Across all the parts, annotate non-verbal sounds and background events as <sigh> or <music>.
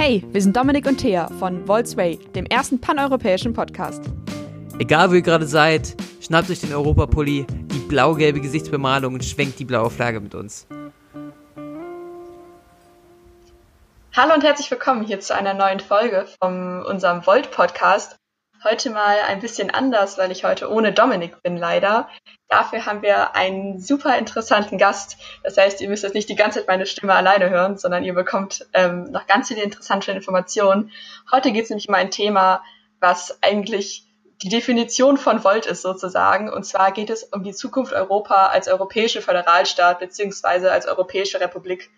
Hey, wir sind Dominik und Thea von Volksway, dem ersten paneuropäischen Podcast. Egal wo ihr gerade seid, schnappt euch den Europapulli, die blau-gelbe Gesichtsbemalung und schwenkt die blaue Flagge mit uns. Hallo und herzlich willkommen hier zu einer neuen Folge von unserem Volt-Podcast. Heute mal ein bisschen anders, weil ich heute ohne Dominik bin, leider. Dafür haben wir einen super interessanten Gast. Das heißt, ihr müsst jetzt nicht die ganze Zeit meine Stimme alleine hören, sondern ihr bekommt ähm, noch ganz viele interessante Informationen. Heute geht es nämlich um ein Thema, was eigentlich die Definition von Volt ist sozusagen. Und zwar geht es um die Zukunft Europa als europäische Föderalstaat beziehungsweise als Europäische Republik.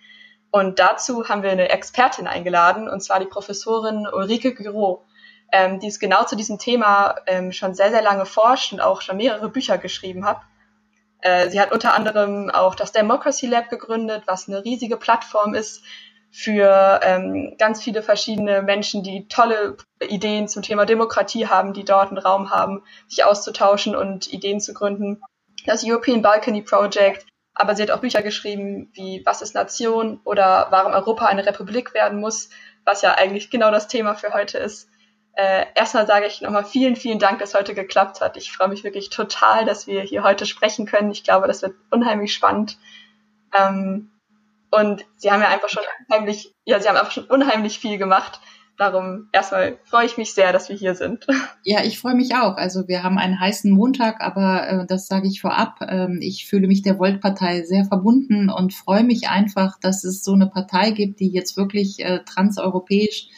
Und dazu haben wir eine Expertin eingeladen, und zwar die Professorin Ulrike Giro ähm, die es genau zu diesem Thema ähm, schon sehr, sehr lange forscht und auch schon mehrere Bücher geschrieben hat. Äh, sie hat unter anderem auch das Democracy Lab gegründet, was eine riesige Plattform ist für ähm, ganz viele verschiedene Menschen, die tolle Ideen zum Thema Demokratie haben, die dort einen Raum haben, sich auszutauschen und Ideen zu gründen. Das European Balcony Project, aber sie hat auch Bücher geschrieben wie Was ist Nation oder Warum Europa eine Republik werden muss, was ja eigentlich genau das Thema für heute ist. Äh, erstmal sage ich nochmal vielen, vielen Dank, dass heute geklappt hat. Ich freue mich wirklich total, dass wir hier heute sprechen können. Ich glaube, das wird unheimlich spannend. Ähm, und Sie haben ja einfach schon unheimlich, ja, Sie haben einfach schon unheimlich viel gemacht. Darum erstmal freue ich mich sehr, dass wir hier sind. <laughs> Ja, ich freue mich auch. Also wir haben einen heißen Montag, aber äh, das sage ich vorab. Ähm, ich fühle mich der Volt-Partei sehr verbunden und freue mich einfach, dass es so eine Partei gibt, die jetzt wirklich äh, transeuropäisch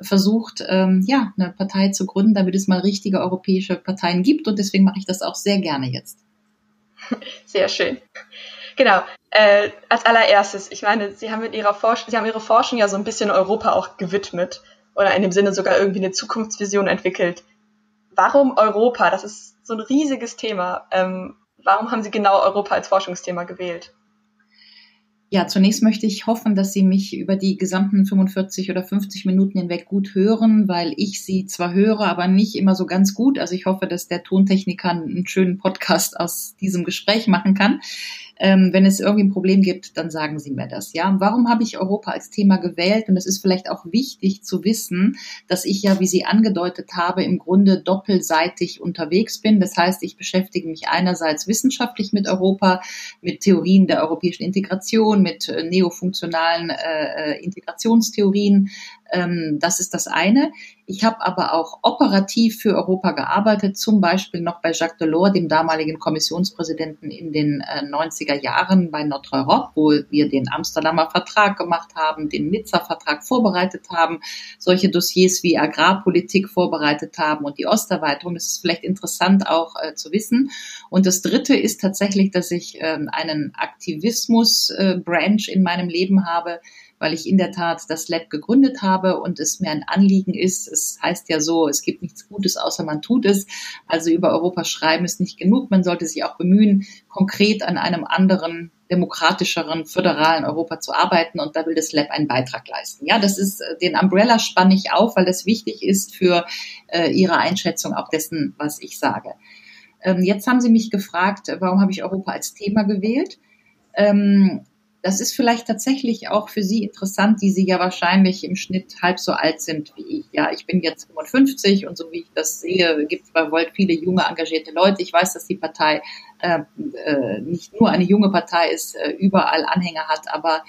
versucht, ähm, ja, eine Partei zu gründen, damit es mal richtige europäische Parteien gibt. Und deswegen mache ich das auch sehr gerne jetzt. <laughs> Sehr schön. Genau. Äh, als allererstes, ich meine, Sie haben mit Ihrer Forschung, Sie haben Ihre Forschung ja so ein bisschen Europa auch gewidmet oder in dem Sinne sogar irgendwie eine Zukunftsvision entwickelt. Warum Europa? Das ist so ein riesiges Thema. Ähm, warum haben Sie genau Europa als Forschungsthema gewählt? Ja, zunächst möchte ich hoffen, dass Sie mich über die gesamten 45 oder 50 Minuten hinweg gut hören, weil ich Sie zwar höre, aber nicht immer so ganz gut. Also ich hoffe, dass der Tontechniker einen schönen Podcast aus diesem Gespräch machen kann. Ähm, wenn es irgendwie ein Problem gibt, dann sagen Sie mir das. Ja, warum habe ich Europa als Thema gewählt? Und es ist vielleicht auch wichtig zu wissen, dass ich ja, wie Sie angedeutet habe, im Grunde doppelseitig unterwegs bin. Das heißt, ich beschäftige mich einerseits wissenschaftlich mit Europa, mit Theorien der europäischen Integration, mit äh, neofunktionalen äh, äh Integrationstheorien, das ist das eine. Ich habe aber auch operativ für Europa gearbeitet, zum Beispiel noch bei Jacques Delors, dem damaligen Kommissionspräsidenten in den äh, 90er Jahren bei Notre Europe, wo wir den Amsterdamer Vertrag gemacht haben, den Nizza-Vertrag vorbereitet haben, solche Dossiers wie Agrarpolitik vorbereitet haben und die Osterweiterung. Das ist vielleicht interessant auch äh, zu wissen. Und das Dritte ist tatsächlich, dass ich äh, einen Aktivismus-Branch äh, in meinem Leben habe, weil ich in der Tat das Lab gegründet habe und es mir ein Anliegen ist. Es heißt ja so, es gibt nichts Gutes, außer man tut es. Also über Europa schreiben ist nicht genug. Man sollte sich auch bemühen, konkret an einem anderen demokratischeren, föderalen Europa zu arbeiten und da will das Lab einen Beitrag leisten. Ja, das ist, äh, den Umbrella spanne ich auf, weil das wichtig ist für äh, Ihre Einschätzung auch dessen, was ich sage. Ähm, jetzt haben Sie mich gefragt, warum habe ich Europa als Thema gewählt? Ähm, das ist vielleicht tatsächlich auch für Sie interessant, die Sie ja wahrscheinlich im Schnitt halb so alt sind wie ich. Ja, ich bin jetzt 55 und so wie ich das sehe, gibt es bei Volt viele junge, engagierte Leute. Ich weiß, dass die Partei äh, äh, nicht nur eine junge Partei ist, äh, überall Anhänger hat, aber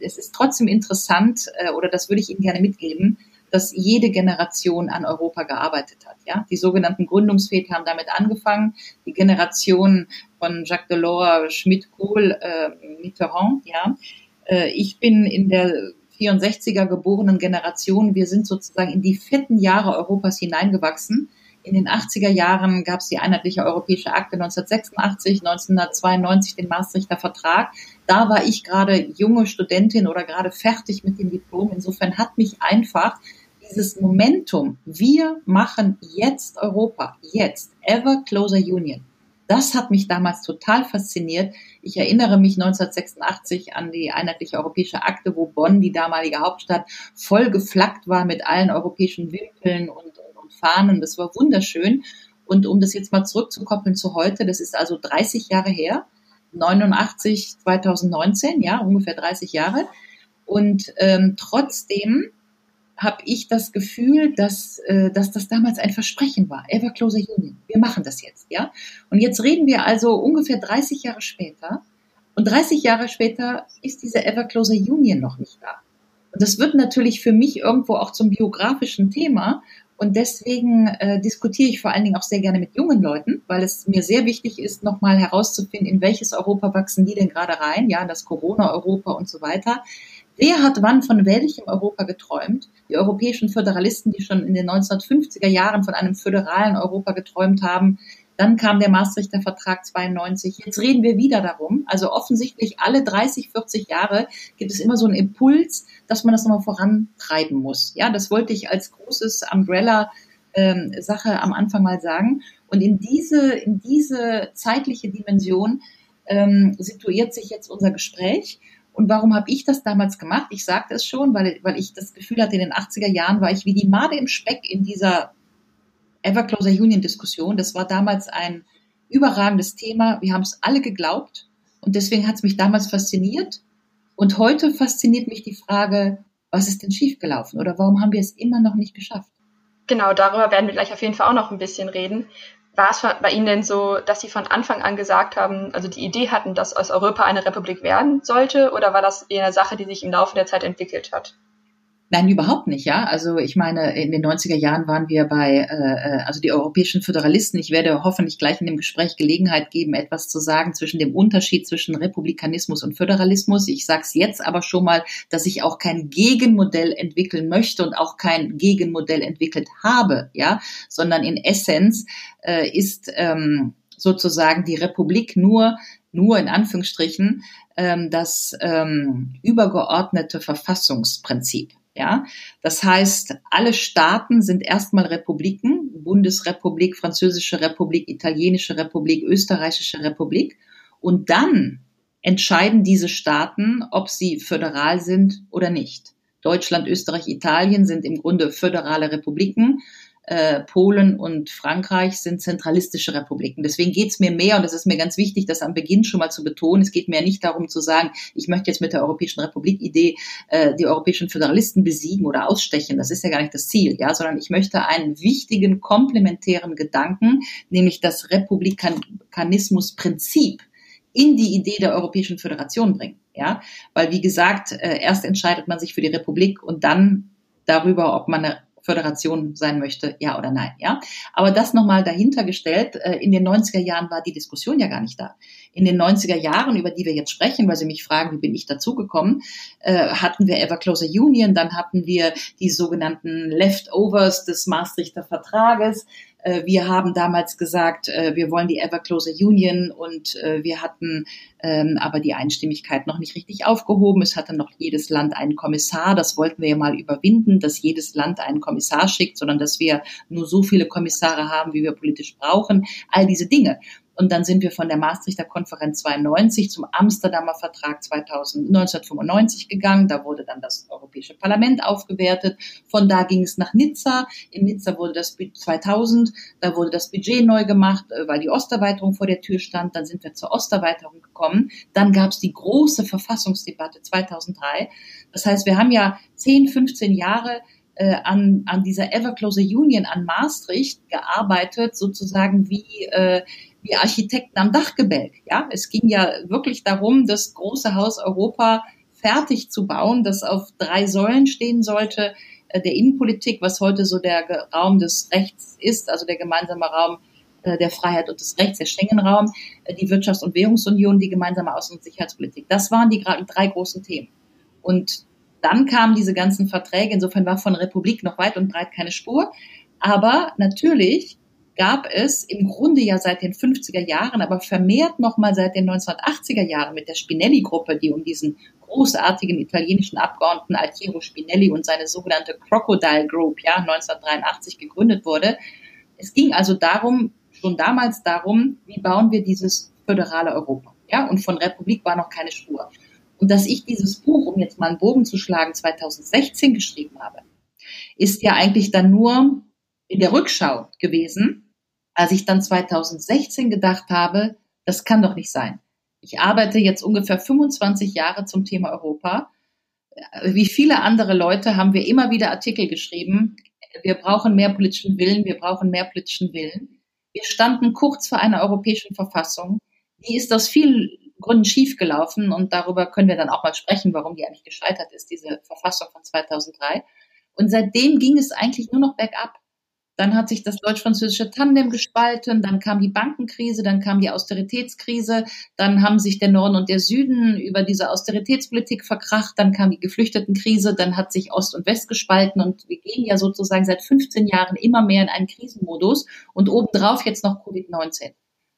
es ist trotzdem interessant, äh, oder das würde ich Ihnen gerne mitgeben, dass jede Generation an Europa gearbeitet hat. Ja, die sogenannten Gründungsväter haben damit angefangen. Die Generation von Jacques Delors, Schmidt, Kohl, äh, Mitterrand. Ja, äh, ich bin in der 64er geborenen Generation. Wir sind sozusagen in die vierten Jahre Europas hineingewachsen. In den 80er Jahren gab es die Einheitliche Europäische Akte 1986, 1992 den Maastrichter Vertrag. Da war ich gerade junge Studentin oder gerade fertig mit dem Diplom. Insofern hat mich einfach dieses Momentum, wir machen jetzt Europa, jetzt, ever closer Union, das hat mich damals total fasziniert. Ich erinnere mich 1986 an die Einheitliche Europäische Akte, wo Bonn, die damalige Hauptstadt, voll geflaggt war mit allen europäischen Wimpeln und und Fahnen. Das war wunderschön. Und um das jetzt mal zurückzukoppeln zu heute, das ist also 30 Jahre her, 89, 2019, ja, ungefähr 30 Jahre. Und ähm, trotzdem habe ich das Gefühl, dass, äh, dass das damals ein Versprechen war. Ever Closer Union. Wir machen das jetzt, ja. Und jetzt reden wir also ungefähr 30 Jahre später. Und 30 Jahre später ist diese Ever Closer Union noch nicht da. Und das wird natürlich für mich irgendwo auch zum biografischen Thema. Und deswegen äh, diskutiere ich vor allen Dingen auch sehr gerne mit jungen Leuten, weil es mir sehr wichtig ist, nochmal herauszufinden, in welches Europa wachsen die denn gerade rein, ja, das Corona-Europa und so weiter. Wer hat wann von welchem Europa geträumt? Die europäischen Föderalisten, die schon in den 1950er Jahren von einem föderalen Europa geträumt haben. Dann kam der Maastrichter Vertrag 92. Jetzt reden wir wieder darum. Also offensichtlich alle 30, 40 Jahre gibt es immer so einen Impuls, dass man das nochmal vorantreiben muss. Ja, das wollte ich als großes Umbrella ähm, Sache am Anfang mal sagen. Und in diese, in diese zeitliche Dimension ähm, situiert sich jetzt unser Gespräch. Und warum habe ich das damals gemacht? Ich sagte es schon, weil, weil ich das Gefühl hatte, in den 80er Jahren war ich wie die Made im Speck in dieser Ever Closer Union Diskussion. Das war damals ein überragendes Thema. Wir haben es alle geglaubt und deswegen hat es mich damals fasziniert. Und heute fasziniert mich die Frage, was ist denn schiefgelaufen oder warum haben wir es immer noch nicht geschafft? Genau, darüber werden wir gleich auf jeden Fall auch noch ein bisschen reden war es bei Ihnen denn so, dass Sie von Anfang an gesagt haben, also die Idee hatten, dass aus Europa eine Republik werden sollte, oder war das eher eine Sache, die sich im Laufe der Zeit entwickelt hat? Nein, überhaupt nicht, ja. Also ich meine, in den 90er Jahren waren wir bei, äh, also die europäischen Föderalisten. Ich werde hoffentlich gleich in dem Gespräch Gelegenheit geben, etwas zu sagen zwischen dem Unterschied zwischen Republikanismus und Föderalismus. Ich sage es jetzt aber schon mal, dass ich auch kein Gegenmodell entwickeln möchte und auch kein Gegenmodell entwickelt habe, ja, sondern in Essenz äh, ist ähm, sozusagen die Republik nur nur in Anführungsstrichen ähm, das ähm, übergeordnete Verfassungsprinzip. Ja, das heißt, alle Staaten sind erstmal Republiken, Bundesrepublik, Französische Republik, Italienische Republik, Österreichische Republik. Und dann entscheiden diese Staaten, ob sie föderal sind oder nicht. Deutschland, Österreich, Italien sind im Grunde föderale Republiken äh, Polen und Frankreich sind zentralistische Republiken. Deswegen geht es mir mehr, und es ist mir ganz wichtig, das am Beginn schon mal zu betonen, es geht mir nicht darum zu sagen, ich möchte jetzt mit der Europäischen Republik-Idee äh, die europäischen Föderalisten besiegen oder ausstechen. Das ist ja gar nicht das Ziel, ja, sondern ich möchte einen wichtigen komplementären Gedanken, nämlich das Republikanismusprinzip in die Idee der Europäischen Föderation bringen. Ja, weil wie gesagt, äh, erst entscheidet man sich für die Republik und dann darüber, ob man eine Föderation sein möchte, ja oder nein, ja. Aber das nochmal dahinter gestellt, äh, in den 90er Jahren war die Diskussion ja gar nicht da. In den 90er Jahren, über die wir jetzt sprechen, weil Sie mich fragen, wie bin ich dazugekommen, äh, hatten wir Ever Closer Union, dann hatten wir die sogenannten Leftovers des Maastrichter Vertrages, wir haben damals gesagt, äh, wir wollen die Ever Closer Union und äh, wir hatten ähm, aber die Einstimmigkeit noch nicht richtig aufgehoben. Es hatte noch jedes Land einen Kommissar. Das wollten wir ja mal überwinden, dass jedes Land einen Kommissar schickt, sondern dass wir nur so viele Kommissare haben, wie wir politisch brauchen. All diese Dinge. Und dann sind wir von der Maastrichter Konferenz 92 zum Amsterdamer Vertrag 2000, 1995 gegangen. Da wurde dann das Europäische Parlament aufgewertet. Von da ging es nach Nizza. In Nizza wurde das 2000, da wurde das Budget neu gemacht, äh, weil die Osterweiterung vor der Tür stand. Dann sind wir zur Osterweiterung gekommen. Dann gab es die große Verfassungsdebatte 2003. Das heißt, wir haben ja 10, 15 Jahre äh, an, an dieser Ever Closer Union, an Maastricht gearbeitet, sozusagen wie äh, wie Architekten am Dachgebälk. Ja, es ging ja wirklich darum, das große Haus Europa fertig zu bauen, das auf drei Säulen stehen sollte. Äh, der Innenpolitik, was heute so der Raum des Rechts ist, also der gemeinsame Raum äh, der Freiheit und des Rechts, der Schengen-Raum, äh, die Wirtschafts- und Währungsunion, die gemeinsame Außen- und Sicherheitspolitik. Das waren die drei großen Themen. Und dann kamen diese ganzen Verträge. Insofern war von Republik noch weit und breit keine Spur. Aber natürlich gab es im Grunde ja seit den 50er Jahren, aber vermehrt nochmal seit den 1980er Jahren mit der Spinelli-Gruppe, die um diesen großartigen italienischen Abgeordneten Altiero Spinelli und seine sogenannte Crocodile Group, ja, 1983 gegründet wurde. Es ging also darum, schon damals darum, wie bauen wir dieses föderale Europa, ja, und von Republik war noch keine Spur. Und dass ich dieses Buch, um jetzt mal einen Bogen zu schlagen, 2016 geschrieben habe, ist ja eigentlich dann nur in der Rückschau gewesen, als ich dann 2016 gedacht habe, das kann doch nicht sein. Ich arbeite jetzt ungefähr 25 Jahre zum Thema Europa, wie viele andere Leute haben wir immer wieder Artikel geschrieben. Wir brauchen mehr politischen Willen, wir brauchen mehr politischen Willen. Wir standen kurz vor einer europäischen Verfassung. Die ist aus vielen Gründen schiefgelaufen und darüber können wir dann auch mal sprechen, warum die eigentlich gescheitert ist, diese Verfassung von 2003. Und seitdem ging es eigentlich nur noch bergab. Dann hat sich das deutsch-französische Tandem gespalten, dann kam die Bankenkrise, dann kam die Austeritätskrise, dann haben sich der Norden und der Süden über diese Austeritätspolitik verkracht, dann kam die Geflüchtetenkrise, dann hat sich Ost und West gespalten und wir gehen ja sozusagen seit 15 Jahren immer mehr in einen Krisenmodus und obendrauf jetzt noch Covid-19.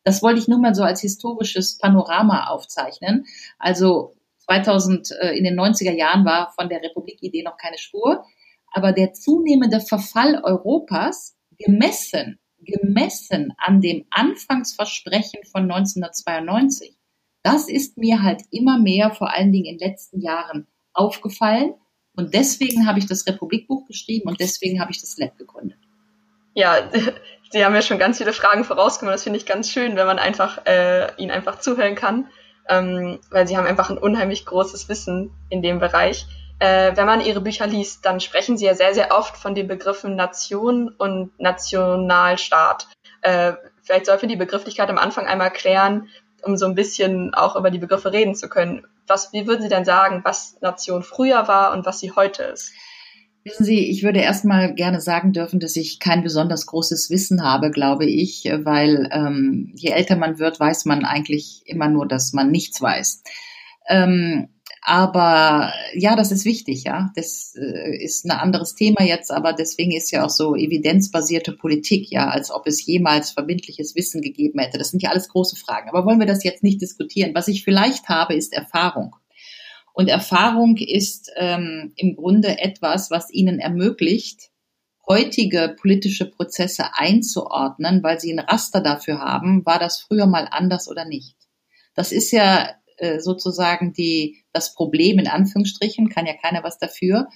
Das wollte ich nur mal so als historisches Panorama aufzeichnen. Also 2000 äh, in den 90er Jahren war von der Republikidee noch keine Spur. Aber der zunehmende Verfall Europas, gemessen, gemessen an dem Anfangsversprechen von 1992, das ist mir halt immer mehr, vor allen Dingen in den letzten Jahren, aufgefallen. Und deswegen habe ich das Republikbuch geschrieben und deswegen habe ich das Lab gegründet. Ja, <laughs> Sie haben ja schon ganz viele Fragen vorausgenommen. Das finde ich ganz schön, wenn man einfach äh, Ihnen einfach zuhören kann, ähm, weil Sie haben einfach ein unheimlich großes Wissen in dem Bereich äh, wenn man ihre Bücher liest, dann sprechen sie ja sehr, sehr oft von den Begriffen Nation und Nationalstaat. Äh, vielleicht sollten wir die Begrifflichkeit am Anfang einmal klären, um so ein bisschen auch über die Begriffe reden zu können. Was, wie würden Sie denn sagen, was Nation früher war und was sie heute ist? Wissen Sie, ich würde erstmal gerne sagen dürfen, dass ich kein besonders großes Wissen habe, glaube ich, weil ähm, je älter man wird, weiß man eigentlich immer nur, dass man nichts weiß. Ähm, aber ja, das ist wichtig, ja. Das äh, ist ein anderes Thema jetzt, aber deswegen ist ja auch so evidenzbasierte Politik, ja, als ob es jemals verbindliches Wissen gegeben hätte. Das sind ja alles große Fragen. Aber wollen wir das jetzt nicht diskutieren? Was ich vielleicht habe, ist Erfahrung. Und Erfahrung ist ähm, im Grunde etwas, was ihnen ermöglicht, heutige politische Prozesse einzuordnen, weil sie ein Raster dafür haben, war das früher mal anders oder nicht. Das ist ja äh, sozusagen die, das Problem in Anführungsstrichen, kann ja keiner was dafür,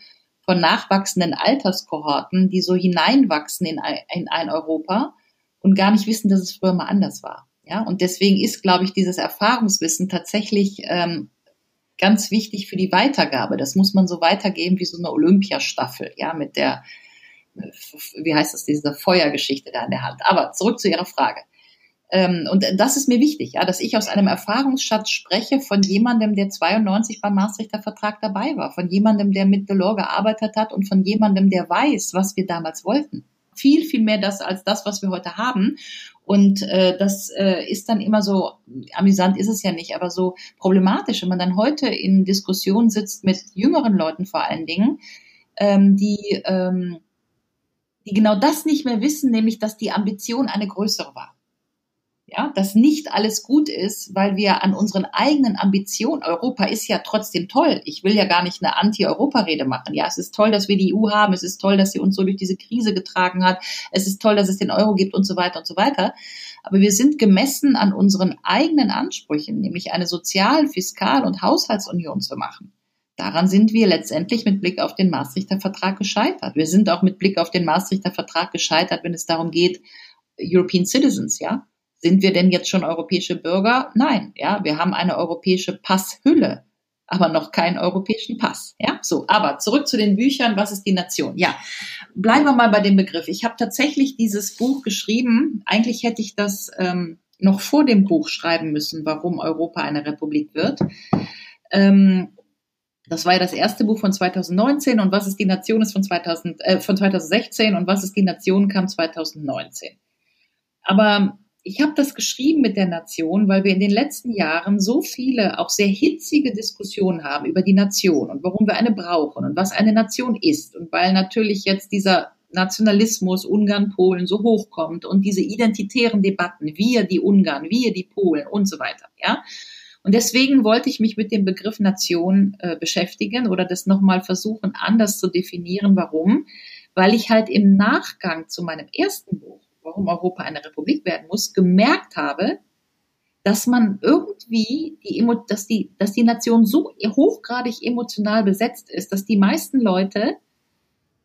von nachwachsenden Alterskohorten, die so hineinwachsen in ein, in ein Europa und gar nicht wissen, dass es früher mal anders war. Ja, und deswegen ist, glaube ich, dieses Erfahrungswissen tatsächlich ähm, ganz wichtig für die Weitergabe. Das muss man so weitergeben wie so eine Olympiastaffel, ja, mit der, wie heißt das, diese Feuergeschichte da in der Hand. Aber zurück zu Ihrer Frage. Ähm, und das ist mir wichtig, ja, dass ich aus einem Erfahrungsschatz spreche von jemandem, der 92 beim Maastrichter Vertrag dabei war, von jemandem, der mit Delors gearbeitet hat und von jemandem, der weiß, was wir damals wollten. Viel, viel mehr das als das, was wir heute haben. Und äh, das äh, ist dann immer so, amüsant ist es ja nicht, aber so problematisch, wenn man dann heute in Diskussionen sitzt mit jüngeren Leuten vor allen Dingen, ähm, die, ähm, die genau das nicht mehr wissen, nämlich dass die Ambition eine größere war ja, dass nicht alles gut ist, weil wir an unseren eigenen Ambitionen, Europa ist ja trotzdem toll. Ich will ja gar nicht eine Anti-Europa-Rede machen. Ja, es ist toll, dass wir die EU haben. Es ist toll, dass sie uns so durch diese Krise getragen hat. Es ist toll, dass es den Euro gibt und so weiter und so weiter. Aber wir sind gemessen an unseren eigenen Ansprüchen, nämlich eine Sozial-, Fiskal- und Haushaltsunion zu machen. Daran sind wir letztendlich mit Blick auf den Maastrichter Vertrag gescheitert. Wir sind auch mit Blick auf den Maastrichter Vertrag gescheitert, wenn es darum geht, European Citizens, ja, sind wir denn jetzt schon europäische Bürger? Nein, ja, wir haben eine europäische Passhülle, aber noch keinen europäischen Pass. Ja, so. Aber zurück zu den Büchern. Was ist die Nation? Ja, bleiben wir mal bei dem Begriff. Ich habe tatsächlich dieses Buch geschrieben. Eigentlich hätte ich das ähm, noch vor dem Buch schreiben müssen, warum Europa eine Republik wird. Ähm, das war ja das erste Buch von 2019 und was ist die Nation ist von, 2000, äh, von 2016 und was ist die Nation kam 2019. Aber ich habe das geschrieben mit der Nation, weil wir in den letzten Jahren so viele, auch sehr hitzige Diskussionen haben über die Nation und warum wir eine brauchen und was eine Nation ist. Und weil natürlich jetzt dieser Nationalismus Ungarn, Polen so hochkommt und diese identitären Debatten, wir die Ungarn, wir die Polen und so weiter, ja. Und deswegen wollte ich mich mit dem Begriff Nation äh, beschäftigen oder das nochmal versuchen, anders zu definieren. Warum? Weil ich halt im Nachgang zu meinem ersten Buch warum Europa eine Republik werden muss, gemerkt habe, dass man irgendwie die, dass die, dass die Nation so hochgradig emotional besetzt ist, dass die meisten Leute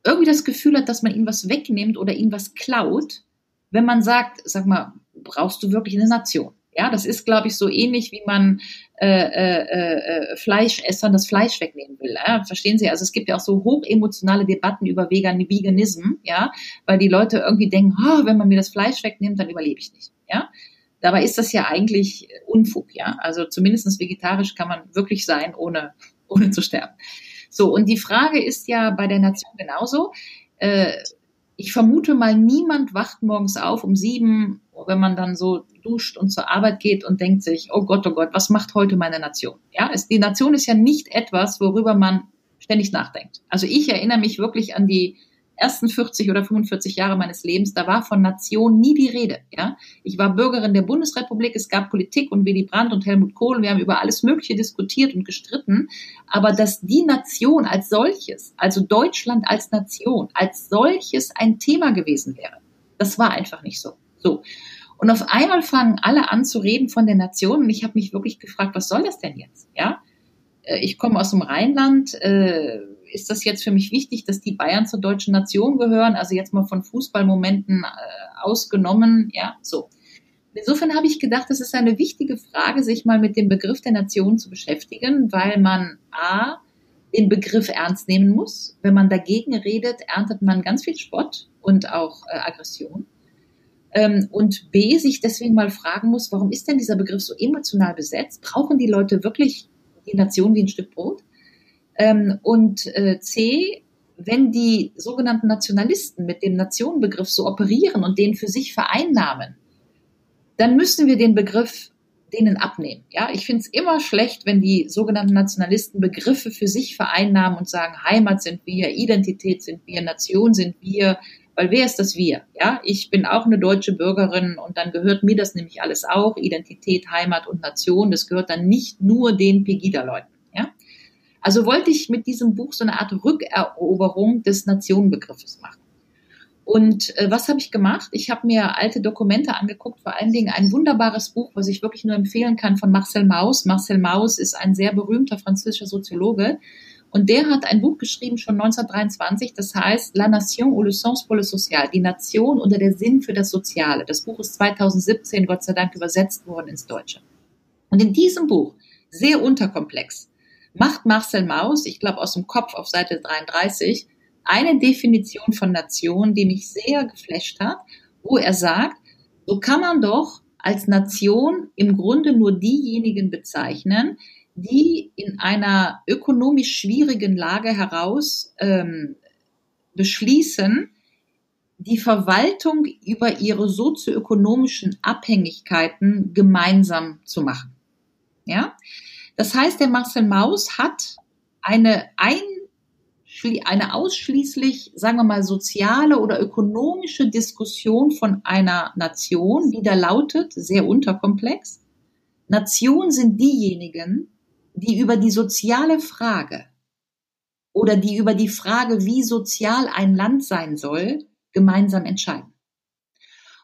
irgendwie das Gefühl hat, dass man ihnen was wegnimmt oder ihnen was klaut, wenn man sagt, sag mal, brauchst du wirklich eine Nation? Ja, das ist, glaube ich, so ähnlich, wie man äh, äh, äh, Fleischessern das Fleisch wegnehmen will. Ja? Verstehen Sie? Also es gibt ja auch so hochemotionale Debatten über Vegan Veganism, ja, weil die Leute irgendwie denken, oh, wenn man mir das Fleisch wegnimmt, dann überlebe ich nicht. Ja. Dabei ist das ja eigentlich Unfug, ja. Also zumindestens vegetarisch kann man wirklich sein, ohne, <laughs> ohne zu sterben. So, und die Frage ist ja bei der Nation genauso. Äh, ich vermute mal, niemand wacht morgens auf um sieben, wenn man dann so duscht und zur Arbeit geht und denkt sich, oh Gott, oh Gott, was macht heute meine Nation? Ja, es, die Nation ist ja nicht etwas, worüber man ständig nachdenkt. Also ich erinnere mich wirklich an die ersten 40 oder 45 Jahre meines Lebens, da war von Nation nie die Rede. Ja, ich war Bürgerin der Bundesrepublik, es gab Politik und Willy Brandt und Helmut Kohl, wir haben über alles Mögliche diskutiert und gestritten, aber dass die Nation als solches, also Deutschland als Nation, als solches ein Thema gewesen wäre, das war einfach nicht so. So. Und auf einmal fangen alle an zu reden von der Nation und ich habe mich wirklich gefragt, was soll das denn jetzt? Ja, äh, ich komme aus dem Rheinland. Äh, ist das jetzt für mich wichtig, dass die Bayern zur deutschen Nation gehören? Also jetzt mal von Fußballmomenten äh, ausgenommen, ja, so. Insofern habe ich gedacht, es ist eine wichtige Frage, sich mal mit dem Begriff der Nation zu beschäftigen, weil man a den Begriff ernst nehmen muss. Wenn man dagegen redet, erntet man ganz viel Spott und auch äh, Aggression. Ähm, und b sich deswegen mal fragen muss, warum ist denn dieser Begriff so emotional besetzt? Brauchen die Leute wirklich die Nation wie ein Stück Brot? Ähm, und äh, C, wenn die sogenannten Nationalisten mit dem Nationenbegriff so operieren und den für sich vereinnahmen, dann müssen wir den Begriff denen abnehmen. Ja, ich finde es immer schlecht, wenn die sogenannten Nationalisten Begriffe für sich vereinnahmen und sagen, Heimat sind wir, Identität sind wir, Nation sind wir, weil wer ist das wir? Ja, ich bin auch eine deutsche Bürgerin und dann gehört mir das nämlich alles auch, Identität, Heimat und Nation, das gehört dann nicht nur den Pegida-Leuten. Ja, also wollte ich mit diesem Buch so eine Art Rückeroberung des Nationenbegriffes machen. Und äh, was habe ich gemacht? Ich habe mir alte Dokumente angeguckt, vor allen Dingen ein wunderbares Buch, was ich wirklich nur empfehlen kann von Marcel Mauss. Marcel Mauss ist ein sehr berühmter französischer Soziologe und der hat ein Buch geschrieben schon 1923, das heißt La Nation ou le sens pour le social, die Nation oder der Sinn für das Soziale. Das Buch ist 2017 Gott sei Dank übersetzt worden ins Deutsche. Und in diesem Buch, sehr unterkomplex, macht Marcel Maus, ich glaube aus dem Kopf auf Seite 33, eine Definition von Nation, die mich sehr geflasht hat, wo er sagt, so kann man doch als Nation im Grunde nur diejenigen bezeichnen, die in einer ökonomisch schwierigen Lage heraus ähm, beschließen, die Verwaltung über ihre sozioökonomischen Abhängigkeiten gemeinsam zu machen. Ja, das heißt, der Marcel Maus hat eine, ein, eine ausschließlich, sagen wir mal, soziale oder ökonomische Diskussion von einer Nation, die da lautet, sehr unterkomplex. Nationen sind diejenigen, die über die soziale Frage oder die über die Frage, wie sozial ein Land sein soll, gemeinsam entscheiden.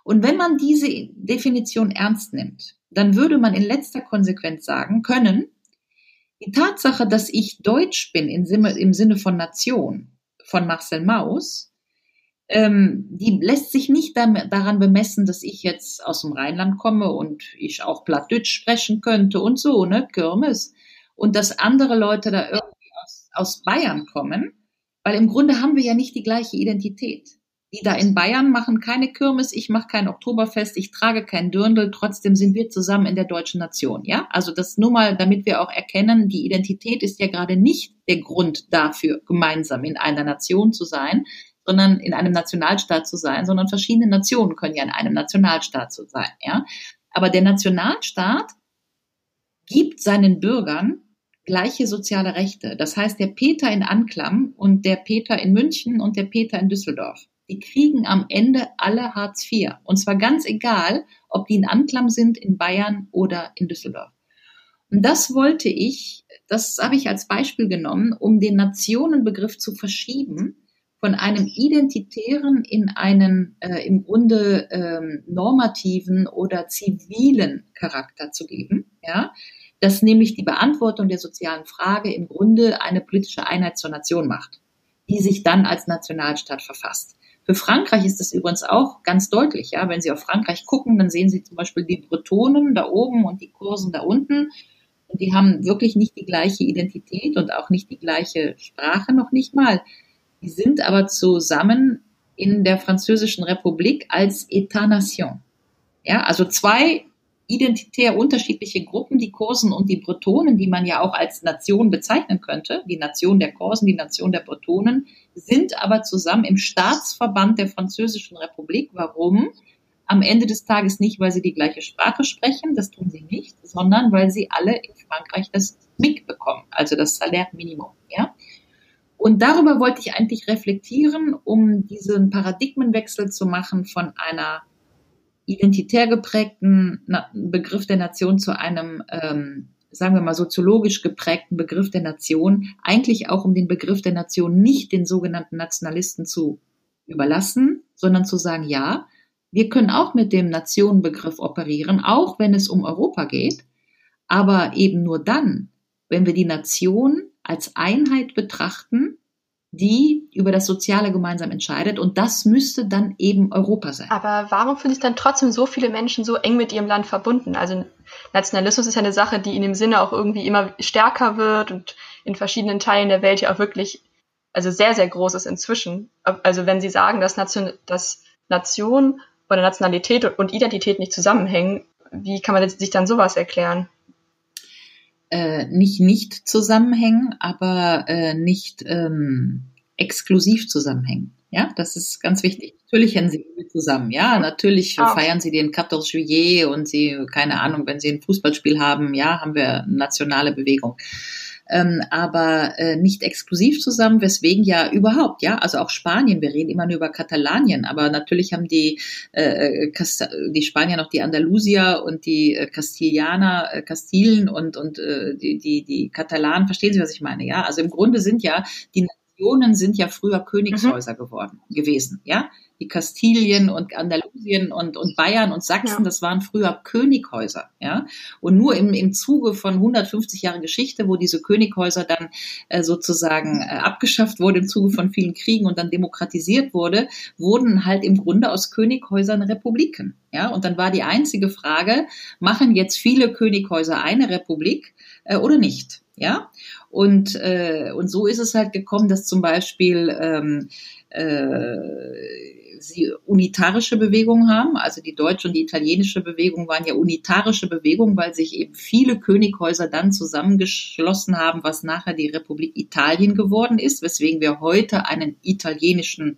Und wenn man diese Definition ernst nimmt, dann würde man in letzter Konsequenz sagen können, die Tatsache, dass ich Deutsch bin im Sinne, von Nation von Marcel Maus, ähm, die lässt sich nicht daran bemessen, dass ich jetzt aus dem Rheinland komme und ich auch Plattdeutsch sprechen könnte und so, ne, Kirmes. Und dass andere Leute da irgendwie aus, aus Bayern kommen, weil im Grunde haben wir ja nicht die gleiche Identität die da in Bayern machen keine Kirmes, ich mache kein Oktoberfest, ich trage kein Dirndl, trotzdem sind wir zusammen in der deutschen Nation, ja? Also das nur mal, damit wir auch erkennen, die Identität ist ja gerade nicht der Grund dafür, gemeinsam in einer Nation zu sein, sondern in einem Nationalstaat zu sein, sondern verschiedene Nationen können ja in einem Nationalstaat zu sein, ja? Aber der Nationalstaat gibt seinen Bürgern gleiche soziale Rechte. Das heißt, der Peter in Anklam und der Peter in München und der Peter in Düsseldorf die kriegen am Ende alle Hartz IV. Und zwar ganz egal, ob die in Anklam sind, in Bayern oder in Düsseldorf. Und das wollte ich, das habe ich als Beispiel genommen, um den Nationenbegriff zu verschieben von einem identitären in einen äh, im Grunde ähm, normativen oder zivilen Charakter zu geben, ja, dass nämlich die Beantwortung der sozialen Frage im Grunde eine politische Einheit zur Nation macht, die sich dann als Nationalstaat verfasst. Für Frankreich ist das übrigens auch ganz deutlich. Ja, wenn Sie auf Frankreich gucken, dann sehen Sie zum Beispiel die Bretonen da oben und die Kursen da unten. die haben wirklich nicht die gleiche Identität und auch nicht die gleiche Sprache, noch nicht mal. Die sind aber zusammen in der Französischen Republik als État-Nation. Ja, also zwei identitär unterschiedliche Gruppen, die Korsen und die Bretonen, die man ja auch als Nation bezeichnen könnte, die Nation der Korsen, die Nation der Bretonen, sind aber zusammen im Staatsverband der Französischen Republik. Warum? Am Ende des Tages nicht, weil sie die gleiche Sprache sprechen, das tun sie nicht, sondern weil sie alle in Frankreich das MIG bekommen, also das Salaire Minimum. Ja? Und darüber wollte ich eigentlich reflektieren, um diesen Paradigmenwechsel zu machen von einer identitär geprägten Begriff der Nation zu einem, ähm, sagen wir mal, soziologisch geprägten Begriff der Nation, eigentlich auch um den Begriff der Nation nicht den sogenannten Nationalisten zu überlassen, sondern zu sagen, ja, wir können auch mit dem Nationenbegriff operieren, auch wenn es um Europa geht, aber eben nur dann, wenn wir die Nation als Einheit betrachten, die über das Soziale gemeinsam entscheidet. Und das müsste dann eben Europa sein. Aber warum fühlen sich dann trotzdem so viele Menschen so eng mit ihrem Land verbunden? Also Nationalismus ist ja eine Sache, die in dem Sinne auch irgendwie immer stärker wird und in verschiedenen Teilen der Welt ja auch wirklich, also sehr, sehr groß ist inzwischen. Also wenn Sie sagen, dass Nation, dass Nation oder Nationalität und Identität nicht zusammenhängen, wie kann man sich dann sowas erklären? äh, nicht nicht zusammenhängen, aber äh, nicht ähm, exklusiv zusammenhängen. Ja, das ist ganz wichtig. Natürlich hängen sie zusammen. Ja, natürlich oh. feiern sie den 14 Juillet und sie, keine Ahnung, wenn sie ein Fußballspiel haben, ja, haben wir nationale Bewegung ähm, aber äh, nicht exklusiv zusammen, weswegen ja überhaupt, ja, also auch Spanien, wir reden immer nur über Katalanien, aber natürlich haben die, äh, die Spanier noch die Andalusier und die äh, Castilianer, äh, Kastilen und, und äh, die, die, die Katalanen, verstehen Sie, was ich meine, ja? Also im Grunde sind ja die Nationen sind ja früher Königshäuser mhm. geworden, gewesen, ja die Kastilien und Andalusien und, und Bayern und Sachsen, ja. das waren früher Könighäuser, ja. Und nur im, im Zuge von 150 Jahren Geschichte, wo diese Könighäuser dann äh, sozusagen äh, abgeschafft wurde im Zuge von vielen Kriegen und dann demokratisiert wurde, wurden halt im Grunde aus Könighäusern Republiken, ja. Und dann war die einzige Frage, machen jetzt viele Könighäuser eine Republik äh, oder nicht? Ja, und, äh, und so ist es halt gekommen, dass zum Beispiel ähm, äh, sie unitarische Bewegungen haben. Also die deutsche und die italienische Bewegung waren ja unitarische Bewegungen, weil sich eben viele Könighäuser dann zusammengeschlossen haben, was nachher die Republik Italien geworden ist, weswegen wir heute einen italienischen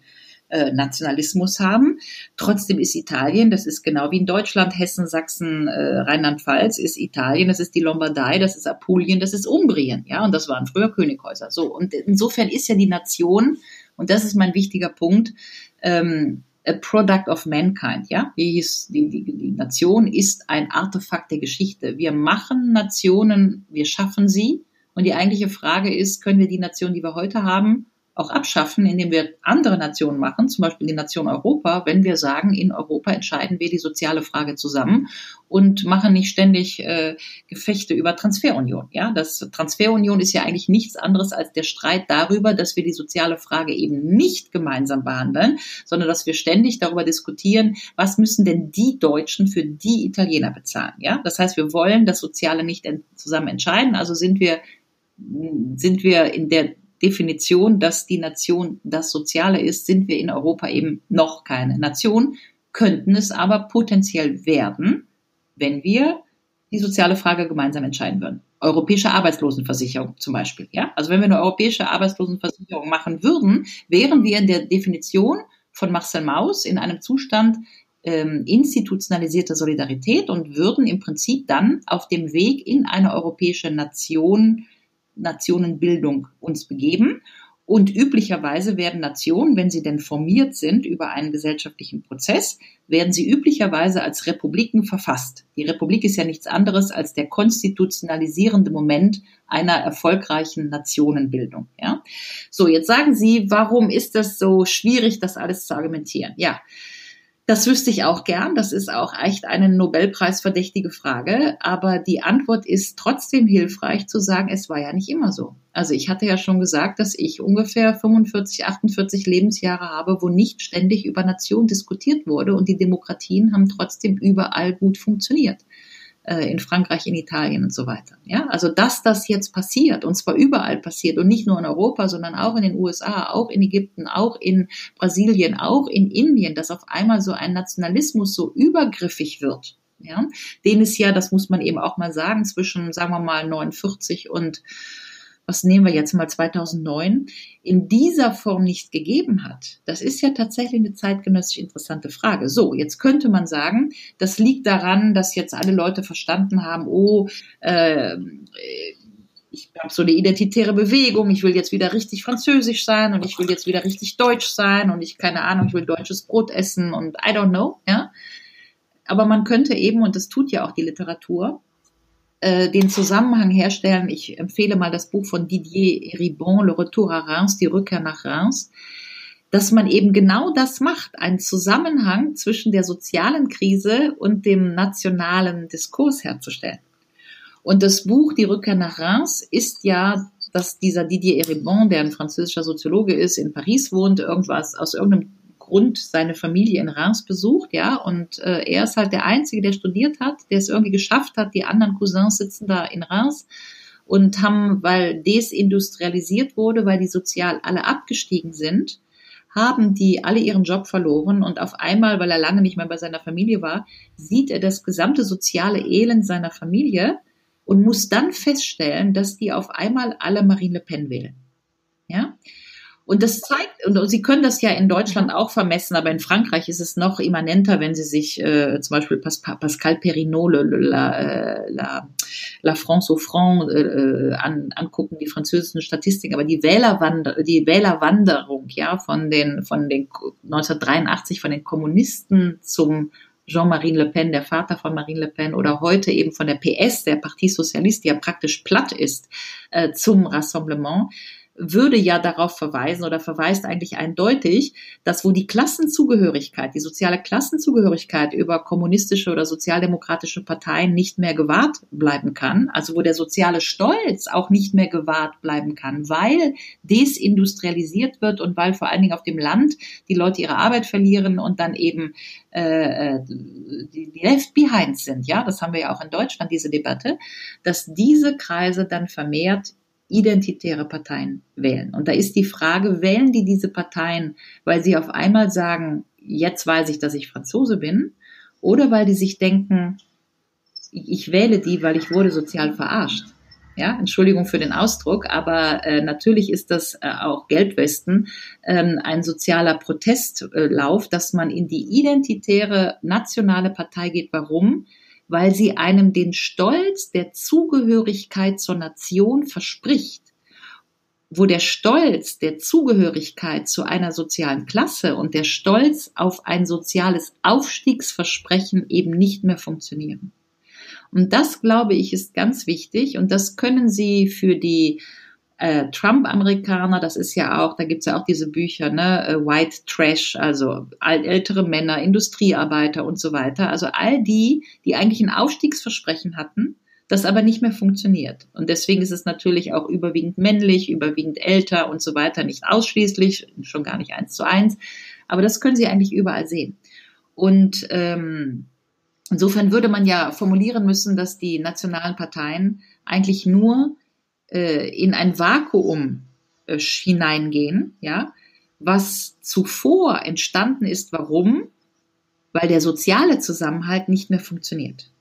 äh, Nationalismus haben. Trotzdem ist Italien, das ist genau wie in Deutschland, Hessen, Sachsen, äh, Rheinland-Pfalz, ist Italien, das ist die Lombardei, das ist Apulien, das ist Umbrien, ja, und das waren früher Könighäuser. So, und insofern ist ja die Nation, und das ist mein wichtiger Punkt, ähm, a product of mankind, ja. Die, die, die, die Nation ist ein Artefakt der Geschichte. Wir machen Nationen, wir schaffen sie. Und die eigentliche Frage ist, können wir die Nation, die wir heute haben, auch abschaffen, indem wir andere Nationen machen, zum Beispiel die Nation Europa, wenn wir sagen, in Europa entscheiden wir die soziale Frage zusammen und machen nicht ständig äh, Gefechte über Transferunion. Ja, das Transferunion ist ja eigentlich nichts anderes als der Streit darüber, dass wir die soziale Frage eben nicht gemeinsam behandeln, sondern dass wir ständig darüber diskutieren, was müssen denn die Deutschen für die Italiener bezahlen. Ja, das heißt, wir wollen das Soziale nicht zusammen entscheiden, also sind wir sind wir in der Definition, dass die Nation das Soziale ist, sind wir in Europa eben noch keine Nation, könnten es aber potenziell werden, wenn wir die soziale Frage gemeinsam entscheiden würden. Europäische Arbeitslosenversicherung zum Beispiel. Ja? Also wenn wir eine europäische Arbeitslosenversicherung machen würden, wären wir in der Definition von Marcel Maus in einem Zustand ähm, institutionalisierter Solidarität und würden im Prinzip dann auf dem Weg in eine europäische Nation Nationenbildung uns begeben. Und üblicherweise werden Nationen, wenn sie denn formiert sind über einen gesellschaftlichen Prozess, werden sie üblicherweise als Republiken verfasst. Die Republik ist ja nichts anderes als der konstitutionalisierende Moment einer erfolgreichen Nationenbildung. Ja? So, jetzt sagen Sie, warum ist das so schwierig, das alles zu argumentieren? Ja, das wüsste ich auch gern. Das ist auch echt eine Nobelpreisverdächtige Frage. Aber die Antwort ist trotzdem hilfreich zu sagen, es war ja nicht immer so. Also ich hatte ja schon gesagt, dass ich ungefähr 45, 48 Lebensjahre habe, wo nicht ständig über Nation diskutiert wurde und die Demokratien haben trotzdem überall gut funktioniert. Äh, in Frankreich, in Italien und so weiter. Ja, also dass das jetzt passiert und zwar überall passiert und nicht nur in Europa, sondern auch in den USA, auch in Ägypten, auch in Brasilien, auch in Indien, dass auf einmal so ein Nationalismus so übergriffig wird. Ja, den es ja, das muss man eben auch mal sagen, zwischen, sagen wir mal, 49 und was nehmen wir jetzt mal 2009, in dieser Form nicht gegeben hat, das ist ja tatsächlich eine zeitgenössisch interessante Frage. So, jetzt könnte man sagen, das liegt daran, dass jetzt alle Leute verstanden haben, oh, äh, ich habe so eine identitäre Bewegung, ich will jetzt wieder richtig französisch sein und ich will jetzt wieder richtig deutsch sein und ich, keine Ahnung, ich will deutsches Brot essen und I don't know, ja. Aber man könnte eben, und das tut ja auch die Literatur, äh, den Zusammenhang herstellen. Ich empfehle mal das Buch von Didier Ribon, Le Retour à Reims, die Rückkehr nach Reims, dass man eben genau das macht, einen Zusammenhang zwischen der sozialen Krise und dem nationalen Diskurs herzustellen. Und das Buch Die Rückkehr nach Reims ist ja, dass dieser Didier Eribon, der ein französischer Soziologe ist, in Paris wohnt, irgendwas aus irgendeinem Grund seine Familie in Reims besucht, ja, und äh, er ist halt der Einzige, der studiert hat, der es irgendwie geschafft hat. Die anderen Cousins sitzen da in Reims und haben, weil desindustrialisiert wurde, weil die sozial alle abgestiegen sind, haben die alle ihren Job verloren und auf einmal, weil er lange nicht mehr bei seiner Familie war, sieht er das gesamte soziale Elend seiner Familie und muss dann feststellen, dass die auf einmal alle Marine Le Pen wählen. Ja, und das zeigt, und Sie können das ja in Deutschland auch vermessen, aber in Frankreich ist es noch immanenter, wenn Sie sich äh, zum Beispiel Pas Pascal Perrinot, la, äh, la, la France au Franc äh, äh, an, angucken, die französischen Statistiken, aber die Wählerwander, die Wählerwanderung, ja, von den, von den 1983 von den Kommunisten zum Jean-Marie Le Pen, der Vater von Marine Le Pen, oder heute eben von der PS, der Partie Socialiste, die ja praktisch platt ist, äh, zum Rassemblement würde ja darauf verweisen oder verweist eigentlich eindeutig, dass wo die Klassenzugehörigkeit, die soziale Klassenzugehörigkeit über kommunistische oder sozialdemokratische Parteien nicht mehr gewahrt bleiben kann, also wo der soziale Stolz auch nicht mehr gewahrt bleiben kann, weil desindustrialisiert wird und weil vor allen Dingen auf dem Land die Leute ihre Arbeit verlieren und dann eben äh, die, die left behind sind. Ja, das haben wir ja auch in Deutschland diese Debatte, dass diese Kreise dann vermehrt identitäre Parteien wählen. Und da ist die Frage, wählen die diese Parteien, weil sie auf einmal sagen, jetzt weiß ich, dass ich Franzose bin, oder weil die sich denken, ich wähle die, weil ich wurde sozial verarscht. Ja, Entschuldigung für den Ausdruck, aber äh, natürlich ist das äh, auch Gelbwesten ähm, ein sozialer Protestlauf, dass man in die identitäre nationale Partei geht. Warum? Weil sie einem den Stolz der Zugehörigkeit zur Nation verspricht, wo der Stolz der Zugehörigkeit zu einer sozialen Klasse und der Stolz auf ein soziales Aufstiegsversprechen eben nicht mehr funktionieren. Und das, glaube ich, ist ganz wichtig und das können Sie für die äh, Trump-Amerikaner, das ist ja auch, da gibt's ja auch diese Bücher, ne, äh, White Trash, also ältere Männer, Industriearbeiter und so weiter. Also all die, die eigentlich ein Aufstiegsversprechen hatten, das aber nicht mehr funktioniert. Und deswegen ist es natürlich auch überwiegend männlich, überwiegend älter und so weiter, nicht ausschließlich, schon gar nicht eins zu eins. Aber das können Sie eigentlich überall sehen. Und ähm, insofern würde man ja formulieren müssen, dass die nationalen Parteien eigentlich nur äh, in ein Vakuum äh, hineingehen, ja, was zuvor entstanden ist. Warum? Weil der soziale Zusammenhalt nicht mehr funktioniert.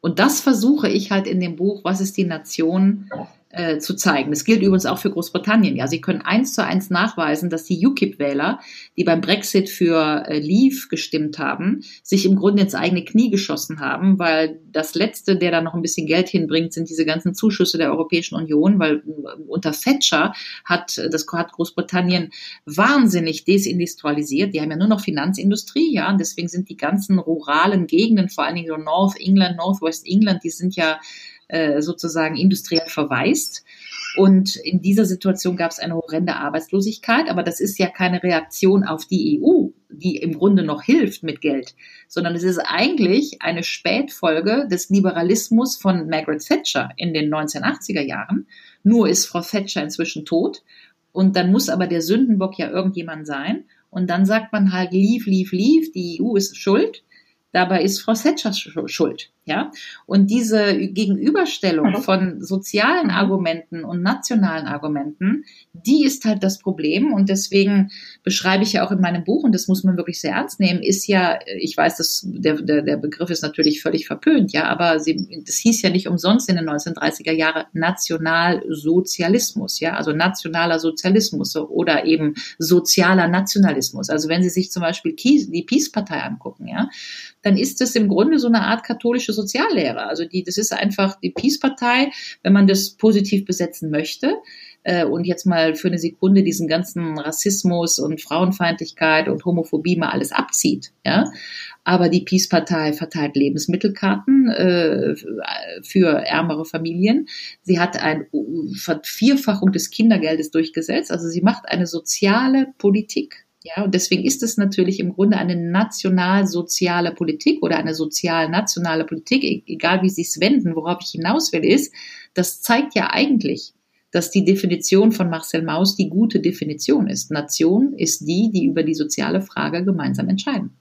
Und das versuche ich halt in dem Buch, was ist die Nation, äh, zu zeigen. Das gilt übrigens auch für Großbritannien. Ja, Sie können eins zu eins nachweisen, dass die UKIP-Wähler, die beim Brexit für äh, Leave gestimmt haben, sich im Grunde ins eigene Knie geschossen haben, weil das Letzte, der da noch ein bisschen Geld hinbringt, sind diese ganzen Zuschüsse der Europäischen Union, weil äh, unter Thatcher hat das hat Großbritannien wahnsinnig desindustrialisiert. Die haben ja nur noch Finanzindustrie, ja, und deswegen sind die ganzen ruralen Gegenden, vor allen Dingen so North England, Northwest England, die sind ja äh, sozusagen industriell verwaist. Und in dieser Situation gab es eine horrende Arbeitslosigkeit, aber das ist ja keine Reaktion auf die EU, die im Grunde noch hilft mit Geld, sondern es ist eigentlich eine Spätfolge des Liberalismus von Margaret Thatcher in den 1980er Jahren. Nur ist Frau Thatcher inzwischen tot und dann muss aber der Sündenbock ja irgendjemand sein und dann sagt man halt, leave, leave, leave, die EU ist schuld Dabei ist Frau Setscher schuld. Ja, und diese Gegenüberstellung mhm. von sozialen mhm. Argumenten und nationalen Argumenten, die ist halt das Problem. Und deswegen beschreibe ich ja auch in meinem Buch, und das muss man wirklich sehr ernst nehmen, ist ja, ich weiß, dass der, der, der Begriff ist natürlich völlig verpönt, ja, aber sie, das hieß ja nicht umsonst in den 1930er Jahren Nationalsozialismus, ja, also nationaler Sozialismus oder eben sozialer Nationalismus. Also wenn Sie sich zum Beispiel die Peace-Partei angucken, ja, dann ist es im Grunde so eine Art katholische Soziallehre. Also die, das ist einfach die Peace-Partei, wenn man das positiv besetzen möchte äh, und jetzt mal für eine Sekunde diesen ganzen Rassismus und Frauenfeindlichkeit und Homophobie mal alles abzieht, ja. Aber die Peace-Partei verteilt Lebensmittelkarten äh, für ärmere Familien. Sie hat eine Vervierfachung des Kindergeldes durchgesetzt. Also sie macht eine soziale Politik. Ja, und deswegen ist es natürlich im Grunde eine nationalsoziale Politik oder eine sozial-nationale Politik, e-, egal wie Sie es wenden. Worauf ich hinaus will, ist, das zeigt ja eigentlich, dass die Definition von Marcel Maus die gute Definition ist. Nation ist die, die über die soziale Frage gemeinsam entscheiden.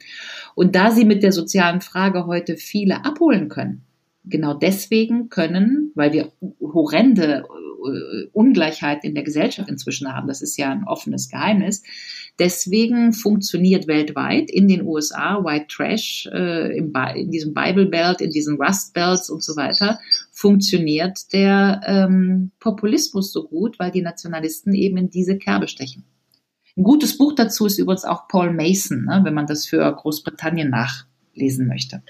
Und da Sie mit der sozialen Frage heute viele abholen können, genau deswegen können, weil wir horrende äh, Ungleichheit in der Gesellschaft inzwischen haben, das ist ja ein offenes Geheimnis, Deswegen funktioniert weltweit in den USA White Trash, äh, im, in diesem Bible Belt, in diesen Rust Belts und so weiter, funktioniert der ähm, Populismus so gut, weil die Nationalisten eben in diese Kerbe stechen. Ein gutes Buch dazu ist übrigens auch Paul Mason, ne, wenn man das für Großbritannien nachlesen möchte.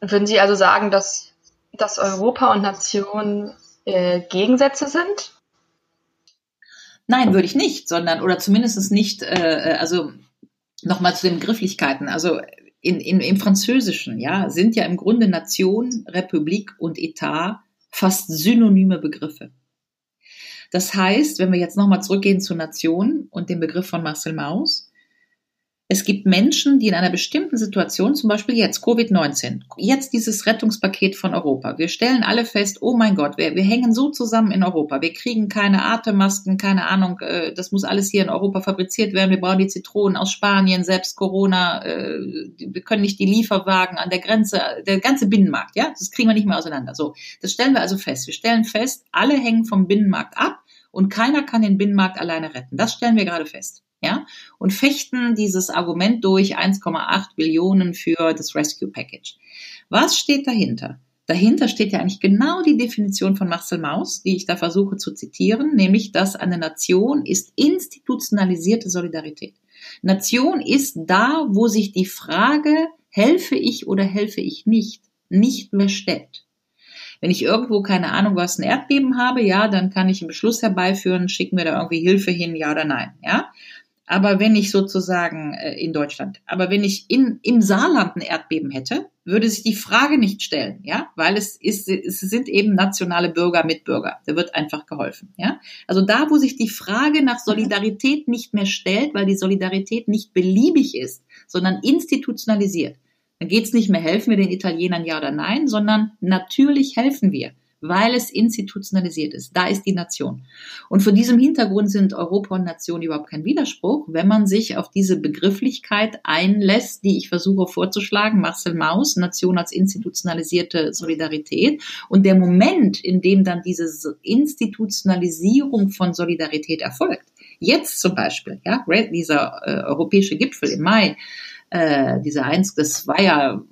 Würden Sie also sagen, dass, dass Europa und Nationen äh, Gegensätze sind? Nein, würde ich nicht, sondern, oder zumindest nicht, äh, also nochmal zu den Begrifflichkeiten. Also in, in, im Französischen, ja, sind ja im Grunde Nation, Republik und Etat fast synonyme Begriffe. Das heißt, wenn wir jetzt nochmal zurückgehen zur Nation und dem Begriff von Marcel Mauss, es gibt Menschen, die in einer bestimmten Situation, zum Beispiel jetzt Covid-19, jetzt dieses Rettungspaket von Europa. Wir stellen alle fest, oh mein Gott, wir, wir hängen so zusammen in Europa. Wir kriegen keine Atemmasken, keine Ahnung, äh, das muss alles hier in Europa fabriziert werden. Wir brauchen die Zitronen aus Spanien, selbst Corona. Äh, wir können nicht die Lieferwagen an der Grenze, der ganze Binnenmarkt, ja, das kriegen wir nicht mehr auseinander. So, das stellen wir also fest. Wir stellen fest, alle hängen vom Binnenmarkt ab und keiner kann den Binnenmarkt alleine retten. Das stellen wir gerade fest ja, und fechten dieses Argument durch 1,8 Billionen für das Rescue Package. Was steht dahinter? Dahinter steht ja eigentlich genau die Definition von Marcel Maus, die ich da versuche zu zitieren, nämlich, dass eine Nation ist institutionalisierte Solidarität. Nation ist da, wo sich die Frage, helfe ich oder helfe ich nicht, nicht mehr stellt. Wenn ich irgendwo keine Ahnung was ein Erdbeben habe, ja, dann kann ich einen Beschluss herbeiführen, schicken wir da irgendwie Hilfe hin, ja oder nein, ja. Aber wenn ich sozusagen äh, in Deutschland, aber wenn ich in, im Saarland ein Erdbeben hätte, würde sich die Frage nicht stellen, ja, weil es ist, es sind eben nationale Bürger, Mitbürger. Da wird einfach geholfen, ja. Also da, wo sich die Frage nach Solidarität nicht mehr stellt, weil die Solidarität nicht beliebig ist, sondern institutionalisiert, dann geht es nicht mehr, helfen wir den Italienern ja oder nein, sondern natürlich helfen wir weil es institutionalisiert ist. Da ist die Nation. Und vor diesem Hintergrund sind Europa und Nation überhaupt kein Widerspruch, wenn man sich auf diese Begrifflichkeit einlässt, die ich versuche vorzuschlagen, Marcel Maus, Nation als institutionalisierte Solidarität. Und der Moment, in dem dann diese Institutionalisierung von Solidarität erfolgt, jetzt zum Beispiel, ja, dieser äh, europäische Gipfel im Mai, äh, dieser eins, das war ja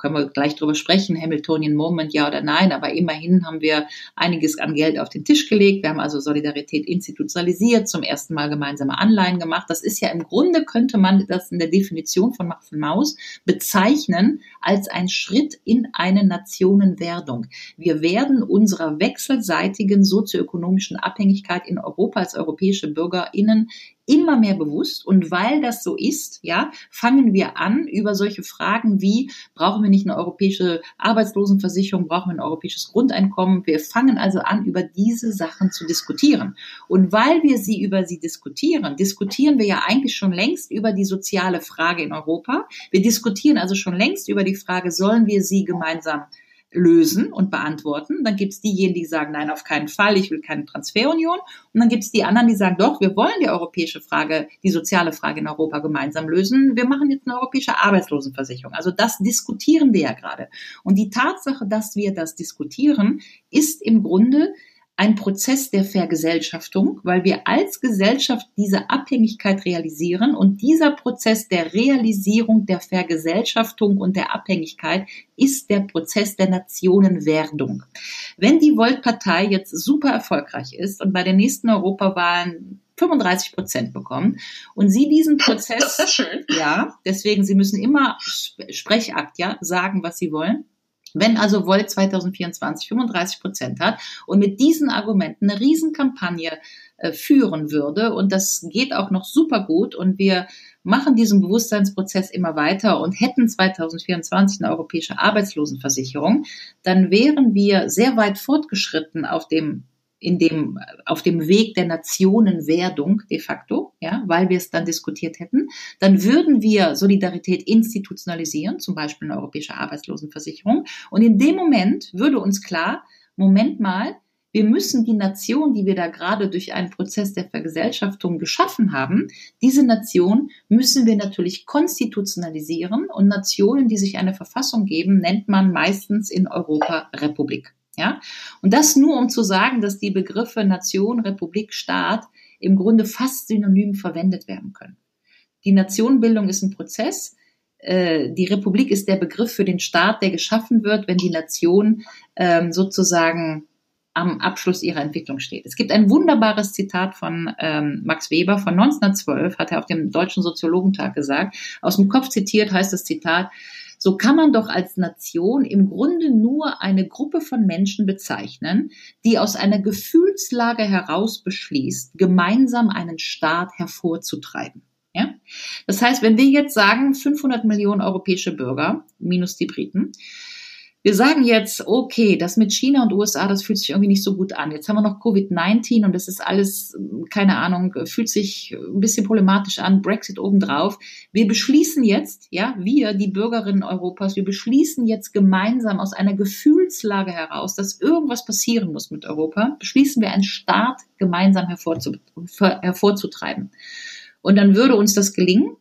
können wir gleich drüber sprechen, Hamiltonian Moment, ja oder nein, aber immerhin haben wir einiges an Geld auf den Tisch gelegt. Wir haben also Solidarität institutionalisiert, zum ersten Mal gemeinsame Anleihen gemacht. Das ist ja im Grunde, könnte man das in der Definition von Max Maus bezeichnen als ein Schritt in eine Nationenwerdung. Wir werden unserer wechselseitigen sozioökonomischen Abhängigkeit in Europa als europäische BürgerInnen immer mehr bewusst. Und weil das so ist, ja, fangen wir an, über solche Fragen wie, brauchen wir nicht eine europäische Arbeitslosenversicherung, brauchen wir ein europäisches Grundeinkommen? Wir fangen also an, über diese Sachen zu diskutieren. Und weil wir sie über sie diskutieren, diskutieren wir ja eigentlich schon längst über die soziale Frage in Europa. Wir diskutieren also schon längst über die Frage, sollen wir sie gemeinsam lösen und beantworten. Dann gibt es diejenigen, die sagen, nein, auf keinen Fall, ich will keine Transferunion. Und dann gibt es die anderen, die sagen, doch, wir wollen die europäische Frage, die soziale Frage in Europa gemeinsam lösen. Wir machen jetzt eine europäische Arbeitslosenversicherung. Also das diskutieren wir ja gerade. Und die Tatsache, dass wir das diskutieren, ist im Grunde ein Prozess der Vergesellschaftung, weil wir als Gesellschaft diese Abhängigkeit realisieren und dieser Prozess der Realisierung der Vergesellschaftung und der Abhängigkeit ist der Prozess der Nationenwerdung. Wenn die Volt-Partei jetzt super erfolgreich ist und bei den nächsten Europawahlen 35 Prozent bekommen und sie diesen Prozess, das ist schön. ja, deswegen, sie müssen immer Sprechakt, ja, sagen, was sie wollen wenn also Volt 2024 35 Prozent hat und mit diesen Argumenten eine Riesenkampagne äh, führen würde und das geht auch noch super gut und wir machen diesen Bewusstseinsprozess immer weiter und hätten 2024 eine europäische Arbeitslosenversicherung, dann wären wir sehr weit fortgeschritten auf dem in dem, auf dem Weg der Nationenwerdung de facto, ja, weil wir es dann diskutiert hätten, dann würden wir Solidarität institutionalisieren, zum Beispiel eine europäische Arbeitslosenversicherung. Und in dem Moment würde uns klar, Moment mal, wir müssen die Nation, die wir da gerade durch einen Prozess der Vergesellschaftung geschaffen haben, diese Nation müssen wir natürlich konstitutionalisieren und Nationen, die sich eine Verfassung geben, nennt man meistens in Europa Republik. Ja? Und das nur, um zu sagen, dass die Begriffe Nation, Republik, Staat im Grunde fast synonym verwendet werden können. Die Nationenbildung ist ein Prozess. Äh, die Republik ist der Begriff für den Staat, der geschaffen wird, wenn die Nation ähm, sozusagen am Abschluss ihrer Entwicklung steht. Es gibt ein wunderbares Zitat von ähm, Max Weber von 1912, hat er auf dem Deutschen Soziologentag gesagt. Aus dem Kopf zitiert heißt das Zitat, so kann man doch als Nation im Grunde nur eine Gruppe von Menschen bezeichnen, die aus einer Gefühlslage heraus beschließt, gemeinsam einen Staat hervorzutreiben. Ja? Das heißt, wenn wir jetzt sagen, 500 Millionen europäische Bürger minus die Briten, wir sagen jetzt, okay, das mit China und USA, das fühlt sich irgendwie nicht so gut an. Jetzt haben wir noch Covid-19 und das ist alles, keine Ahnung, fühlt sich ein bisschen problematisch an, Brexit obendrauf. Wir beschließen jetzt, ja, wir, die Bürgerinnen Europas, wir beschließen jetzt gemeinsam aus einer Gefühlslage heraus, dass irgendwas passieren muss mit Europa, beschließen wir einen Staat gemeinsam hervorzu, hervorzutreiben. Und dann würde uns das gelingen.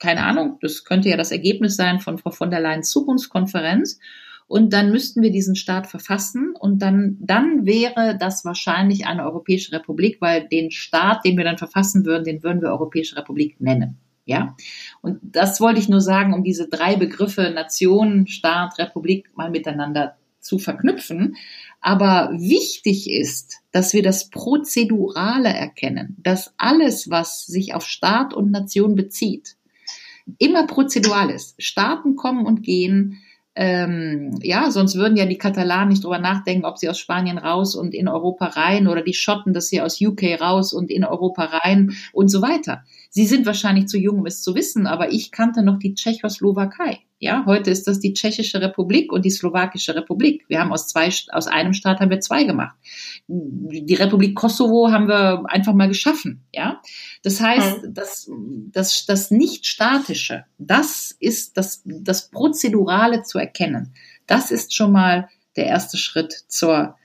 Keine Ahnung, das könnte ja das Ergebnis sein von Frau von der Leyen Zukunftskonferenz. Und dann müssten wir diesen Staat verfassen und dann, dann wäre das wahrscheinlich eine Europäische Republik, weil den Staat, den wir dann verfassen würden, den würden wir Europäische Republik nennen. Ja, und das wollte ich nur sagen, um diese drei Begriffe Nation, Staat, Republik mal miteinander zu verknüpfen. Aber wichtig ist, dass wir das Prozedurale erkennen, dass alles, was sich auf Staat und Nation bezieht, immer prozedural ist. Staaten kommen und gehen, ähm, ja, sonst würden ja die Katalanen nicht drüber nachdenken, ob sie aus Spanien raus und in Europa rein oder die Schotten, dass sie aus UK raus und in Europa rein und so weiter. Sie sind wahrscheinlich zu jung, um es zu wissen, aber ich kannte noch die Tschechoslowakei. Ja, heute ist das die Tschechische Republik und die Slowakische Republik. Wir haben aus zwei, aus einem Staat haben wir zwei gemacht. Die Republik Kosovo haben wir einfach mal geschaffen. Ja, das heißt, mhm. das, das, das Nicht-Statische, das ist das, das Prozedurale zu erkennen. Das ist schon mal der erste Schritt zur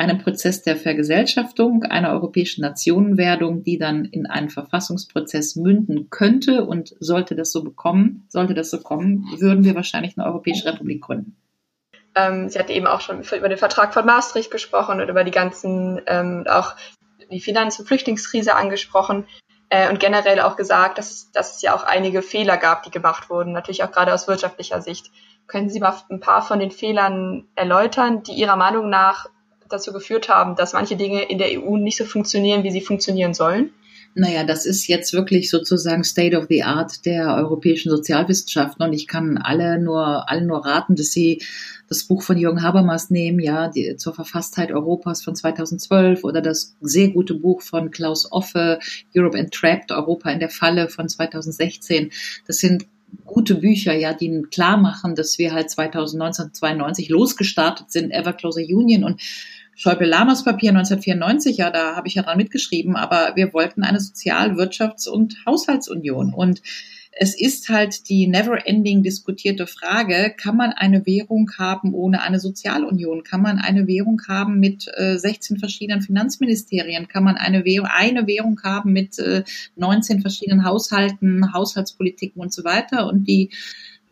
einem Prozess der Vergesellschaftung einer europäischen Nationenwerdung, die dann in einen Verfassungsprozess münden könnte. Und sollte das so bekommen, sollte das so kommen, würden wir wahrscheinlich eine Europäische Republik gründen. Ähm, sie hat eben auch schon über den Vertrag von Maastricht gesprochen und über die ganzen, ähm, auch die Finanz- und Flüchtlingskrise angesprochen äh, und generell auch gesagt, dass es, dass es ja auch einige Fehler gab, die gemacht wurden, natürlich auch gerade aus wirtschaftlicher Sicht. Können Sie mal ein paar von den Fehlern erläutern, die Ihrer Meinung nach dazu geführt haben, dass manche Dinge in der EU nicht so funktionieren, wie sie funktionieren sollen? Naja, das ist jetzt wirklich sozusagen State of the Art der europäischen Sozialwissenschaften und ich kann alle nur, allen nur raten, dass sie das Buch von Jürgen Habermas nehmen, ja, die, zur Verfasstheit Europas von 2012 oder das sehr gute Buch von Klaus Offe, Europe Entrapped, Europa in der Falle von 2016. Das sind gute Bücher, ja, die klar machen, dass wir halt 2019, 92 losgestartet sind, Ever Closer Union und Schäuble-Lamas Papier 1994, ja, da habe ich ja dran mitgeschrieben, aber wir wollten eine Sozial-, Wirtschafts- und Haushaltsunion. Und es ist halt die never-ending diskutierte Frage, kann man eine Währung haben ohne eine Sozialunion? Kann man eine Währung haben mit äh, 16 verschiedenen Finanzministerien? Kann man eine Währung, eine Währung haben mit äh, 19 verschiedenen Haushalten, Haushaltspolitiken und so weiter? Und die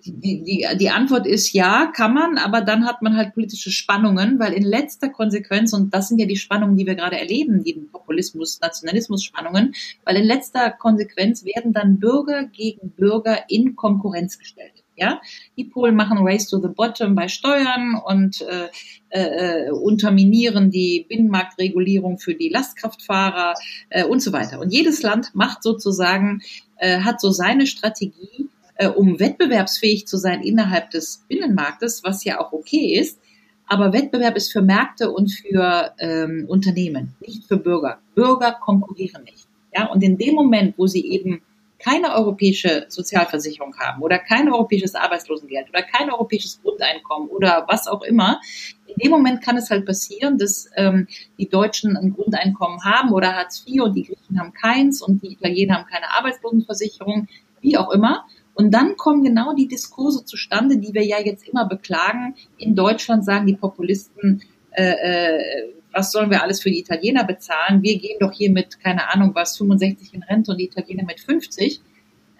die, die, die Antwort ist ja, kann man, aber dann hat man halt politische Spannungen, weil in letzter Konsequenz, und das sind ja die Spannungen, die wir gerade erleben, die Populismus, Nationalismus-Spannungen, weil in letzter Konsequenz werden dann Bürger gegen Bürger in Konkurrenz gestellt. Ja, die Polen machen Race to the Bottom bei Steuern und äh, äh, unterminieren die Binnenmarktregulierung für die Lastkraftfahrer äh, und so weiter. Und jedes Land macht sozusagen, äh, hat so seine Strategie, äh, um wettbewerbsfähig zu sein innerhalb des Binnenmarktes, was ja auch okay ist. Aber Wettbewerb ist für Märkte und für ähm, Unternehmen, nicht für Bürger. Bürger konkurrieren nicht. Ja, und in dem Moment, wo sie eben keine europäische Sozialversicherung haben oder kein europäisches Arbeitslosengeld oder kein europäisches Grundeinkommen oder was auch immer, in dem Moment kann es halt passieren, dass ähm, die Deutschen ein Grundeinkommen haben oder Hartz IV und die Griechen haben keins und die Italiener haben keine Arbeitslosenversicherung, wie auch immer. Und dann kommen genau die Diskurse zustande, die wir ja jetzt immer beklagen. In Deutschland sagen die Populisten, äh, äh, was sollen wir alles für die Italiener bezahlen? Wir gehen doch hier mit, keine Ahnung was, 65 in Rente und die Italiener mit 50.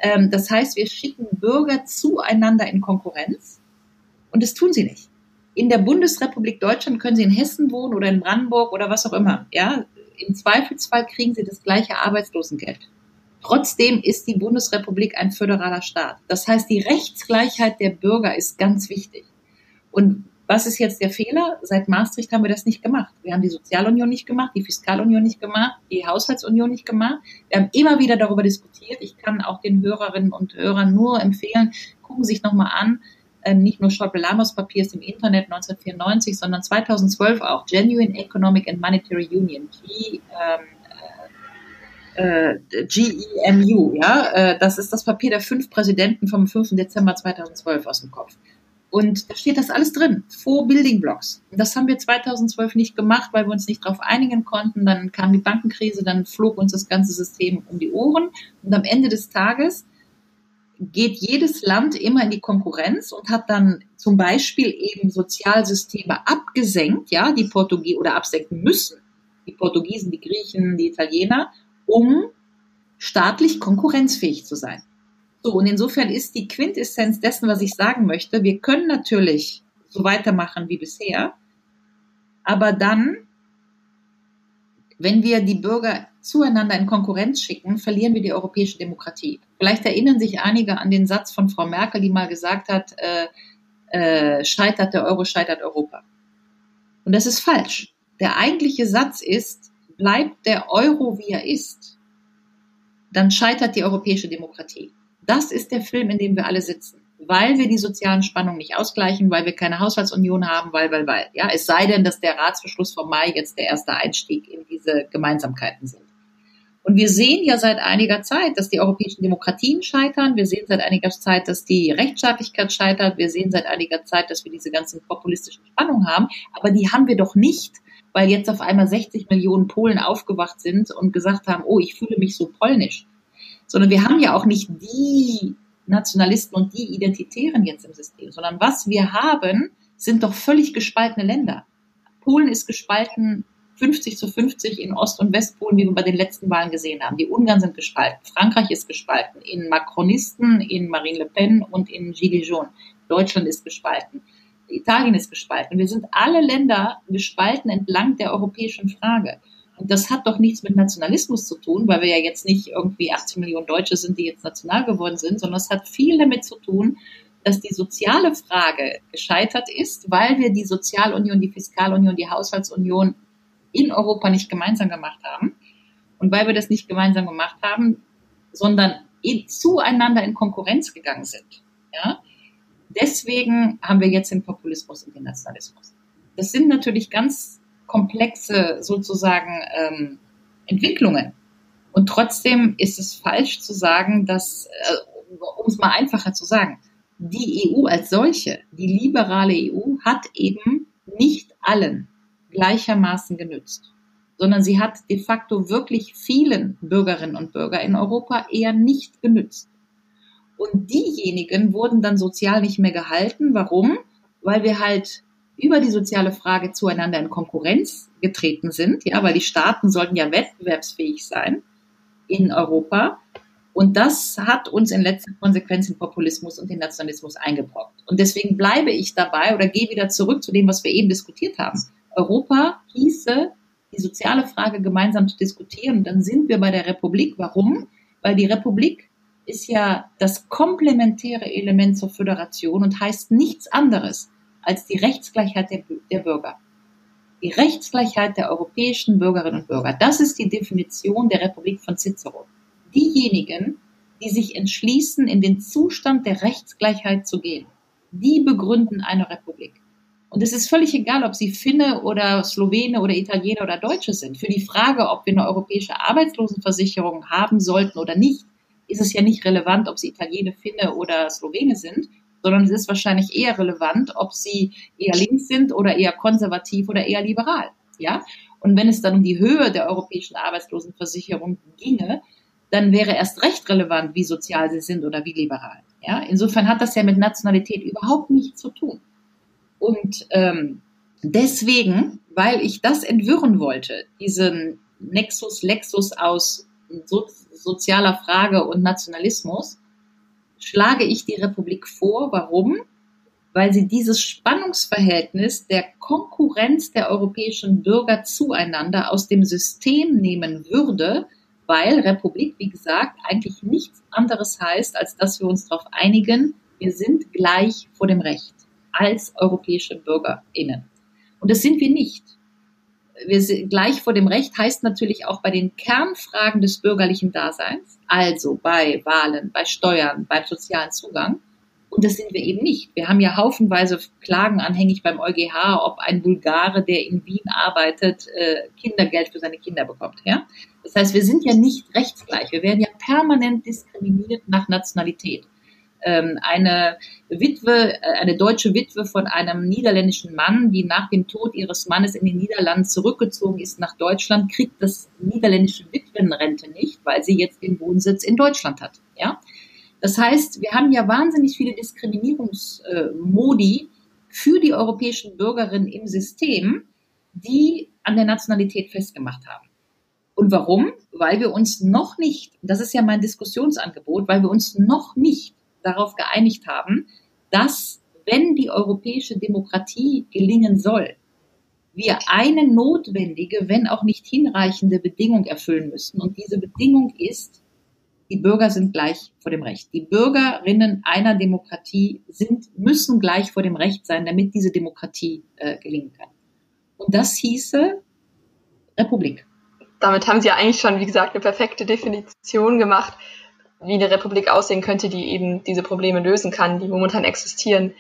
Ähm, das heißt, wir schicken Bürger zueinander in Konkurrenz und das tun sie nicht. In der Bundesrepublik Deutschland können sie in Hessen wohnen oder in Brandenburg oder was auch immer. Ja, im Zweifelsfall kriegen sie das gleiche Arbeitslosengeld. Trotzdem ist die Bundesrepublik ein föderaler Staat. Das heißt, die Rechtsgleichheit der Bürger ist ganz wichtig. Und was ist jetzt der Fehler? Seit Maastricht haben wir das nicht gemacht. Wir haben die Sozialunion nicht gemacht, die Fiskalunion nicht gemacht, die Haushaltsunion nicht gemacht. Wir haben immer wieder darüber diskutiert. Ich kann auch den Hörerinnen und Hörern nur empfehlen, gucken Sie sich nochmal an, äh, nicht nur Schäuble Lammers Papier ist im Internet 1994, sondern 2012 auch Genuine Economic and Monetary Union, G, ähm, äh, GEMU, ja, äh, das ist das Papier der fünf Präsidenten vom 5. Dezember 2012 aus dem Kopf. Und da steht das alles drin, vor Building Blocks. Das haben wir 2012 nicht gemacht, weil wir uns nicht darauf einigen konnten. Dann kam die Bankenkrise, dann flog uns das ganze System um die Ohren. Und am Ende des Tages geht jedes Land immer in die Konkurrenz und hat dann zum Beispiel eben Sozialsysteme abgesenkt, ja, die Portugiesen oder absenken müssen. Die Portugiesen, die Griechen, die Italiener um staatlich konkurrenzfähig zu sein. So, und insofern ist die Quintessenz dessen, was ich sagen möchte, wir können natürlich so weitermachen wie bisher, aber dann, wenn wir die Bürger zueinander in Konkurrenz schicken, verlieren wir die europäische Demokratie. Vielleicht erinnern sich einige an den Satz von Frau Merkel, die mal gesagt hat, äh, äh, scheitert der Euro, scheitert Europa. Und das ist falsch. Der eigentliche Satz ist, bleibt der Euro, wie er ist, dann scheitert die europäische Demokratie. Das ist der Film, in dem wir alle sitzen, weil wir die sozialen Spannungen nicht ausgleichen, weil wir keine Haushaltsunion haben, weil, weil, weil. Ja, es sei denn, dass der Ratsbeschluss vom Mai jetzt der erste Einstieg in diese Gemeinsamkeiten sind. Und wir sehen ja seit einiger Zeit, dass die europäischen Demokratien scheitern. Wir sehen seit einiger Zeit, dass die Rechtsstaatlichkeit scheitert. Wir sehen seit einiger Zeit, dass wir diese ganzen populistischen Spannungen haben. Aber die haben wir doch nicht, weil jetzt auf einmal 60 Millionen Polen aufgewacht sind und gesagt haben, oh, ich fühle mich so polnisch. Sondern wir haben ja auch nicht die Nationalisten und die Identitären jetzt im System, sondern was wir haben, sind doch völlig gespaltene Länder. Polen ist gespalten 50 zu 50 in Ost- und Westpolen, wie wir bei den letzten Wahlen gesehen haben. Die Ungarn sind gespalten. Frankreich ist gespalten in Macronisten, in Marine Le Pen und in Gilets jaunes. Deutschland ist gespalten. Italien ist gespalten. Wir sind alle Länder gespalten entlang der europäischen Frage. Und das hat doch nichts mit Nationalismus zu tun, weil wir ja jetzt nicht irgendwie 18 Millionen Deutsche sind, die jetzt national geworden sind, sondern es hat viel damit zu tun, dass die soziale Frage gescheitert ist, weil wir die Sozialunion, die Fiskalunion, die Haushaltsunion in Europa nicht gemeinsam gemacht haben. Und weil wir das nicht gemeinsam gemacht haben, sondern zueinander in Konkurrenz gegangen sind. Ja? Deswegen haben wir jetzt den Populismus und den Nationalismus. Das sind natürlich ganz komplexe sozusagen ähm, Entwicklungen. Und trotzdem ist es falsch zu sagen, dass, äh, um es mal einfacher zu sagen, die EU als solche, die liberale EU, hat eben nicht allen gleichermaßen genützt, sondern sie hat de facto wirklich vielen Bürgerinnen und Bürgern in Europa eher nicht genützt. Und diejenigen wurden dann sozial nicht mehr gehalten. Warum? Weil wir halt über die soziale Frage zueinander in Konkurrenz getreten sind, ja, weil die Staaten sollten ja wettbewerbsfähig sein in Europa. Und das hat uns in letzter Konsequenz den Populismus und den Nationalismus eingebrockt. Und deswegen bleibe ich dabei oder gehe wieder zurück zu dem, was wir eben diskutiert haben. Europa hieße, die soziale Frage gemeinsam zu diskutieren. Dann sind wir bei der Republik. Warum? Weil die Republik ist ja das komplementäre Element zur Föderation und heißt nichts anderes als die Rechtsgleichheit der, der Bürger. Die Rechtsgleichheit der europäischen Bürgerinnen und Bürger. Das ist die Definition der Republik von Cicero diejenigen, die sich entschließen, in den Zustand der Rechtsgleichheit zu gehen, die begründen eine Republik. Und es ist völlig egal, ob sie Finne oder Slowene oder Italiener oder Deutsche sind. Für die Frage, ob wir eine europäische Arbeitslosenversicherung haben sollten oder nicht, ist es ja nicht relevant, ob sie Italiener, Finne oder Slowene sind, sondern es ist wahrscheinlich eher relevant, ob sie eher links sind oder eher konservativ oder eher liberal. Ja? Und wenn es dann um die Höhe der europäischen Arbeitslosenversicherung ginge, dann wäre erst recht relevant, wie sozial sie sind oder wie liberal. Ja, insofern hat das ja mit Nationalität überhaupt nichts zu tun. Und ähm, deswegen, weil ich das entwirren wollte, diesen Nexus Lexus aus so, sozialer Frage und Nationalismus, schlage ich die Republik vor. Warum? Weil sie dieses Spannungsverhältnis der Konkurrenz der europäischen Bürger zueinander aus dem System nehmen würde, weil Republik, wie gesagt, eigentlich nichts anderes heißt, als dass wir uns darauf einigen, wir sind gleich vor dem Recht als europäische BürgerInnen. Und das sind wir nicht. Wir sind gleich vor dem Recht heißt natürlich auch bei den Kernfragen des bürgerlichen Daseins, also bei Wahlen, bei Steuern, beim sozialen Zugang, und das sind wir eben nicht. Wir haben ja haufenweise Klagen anhängig beim EuGH, ob ein Bulgare, der in Wien arbeitet, äh, Kindergeld für seine Kinder bekommt. Ja? Das heißt, wir sind ja nicht rechtsgleich. Wir werden ja permanent diskriminiert nach Nationalität. Ähm, eine Witwe, äh, eine deutsche Witwe von einem niederländischen Mann, die nach dem Tod ihres Mannes in den Niederlanden zurückgezogen ist nach Deutschland, kriegt das niederländische Witwenrente nicht, weil sie jetzt den Wohnsitz in Deutschland hat. Ja? Das heißt, wir haben ja wahnsinnig viele Diskriminierungsmodi für die europäischen Bürgerinnen im System, die an der Nationalität festgemacht haben. Und warum? Weil wir uns noch nicht, das ist ja mein Diskussionsangebot, weil wir uns noch nicht darauf geeinigt haben, dass, wenn die europäische Demokratie gelingen soll, wir eine notwendige, wenn auch nicht hinreichende Bedingung erfüllen müssen. Und diese Bedingung ist, die Bürger sind gleich vor dem Recht. Die Bürgerinnen einer Demokratie sind, müssen gleich vor dem Recht sein, damit diese Demokratie äh, gelingen kann. Und das hieße Republik. Damit haben Sie ja eigentlich schon, wie gesagt, eine perfekte Definition gemacht, wie eine Republik aussehen könnte, die eben diese Probleme lösen kann, die momentan existieren.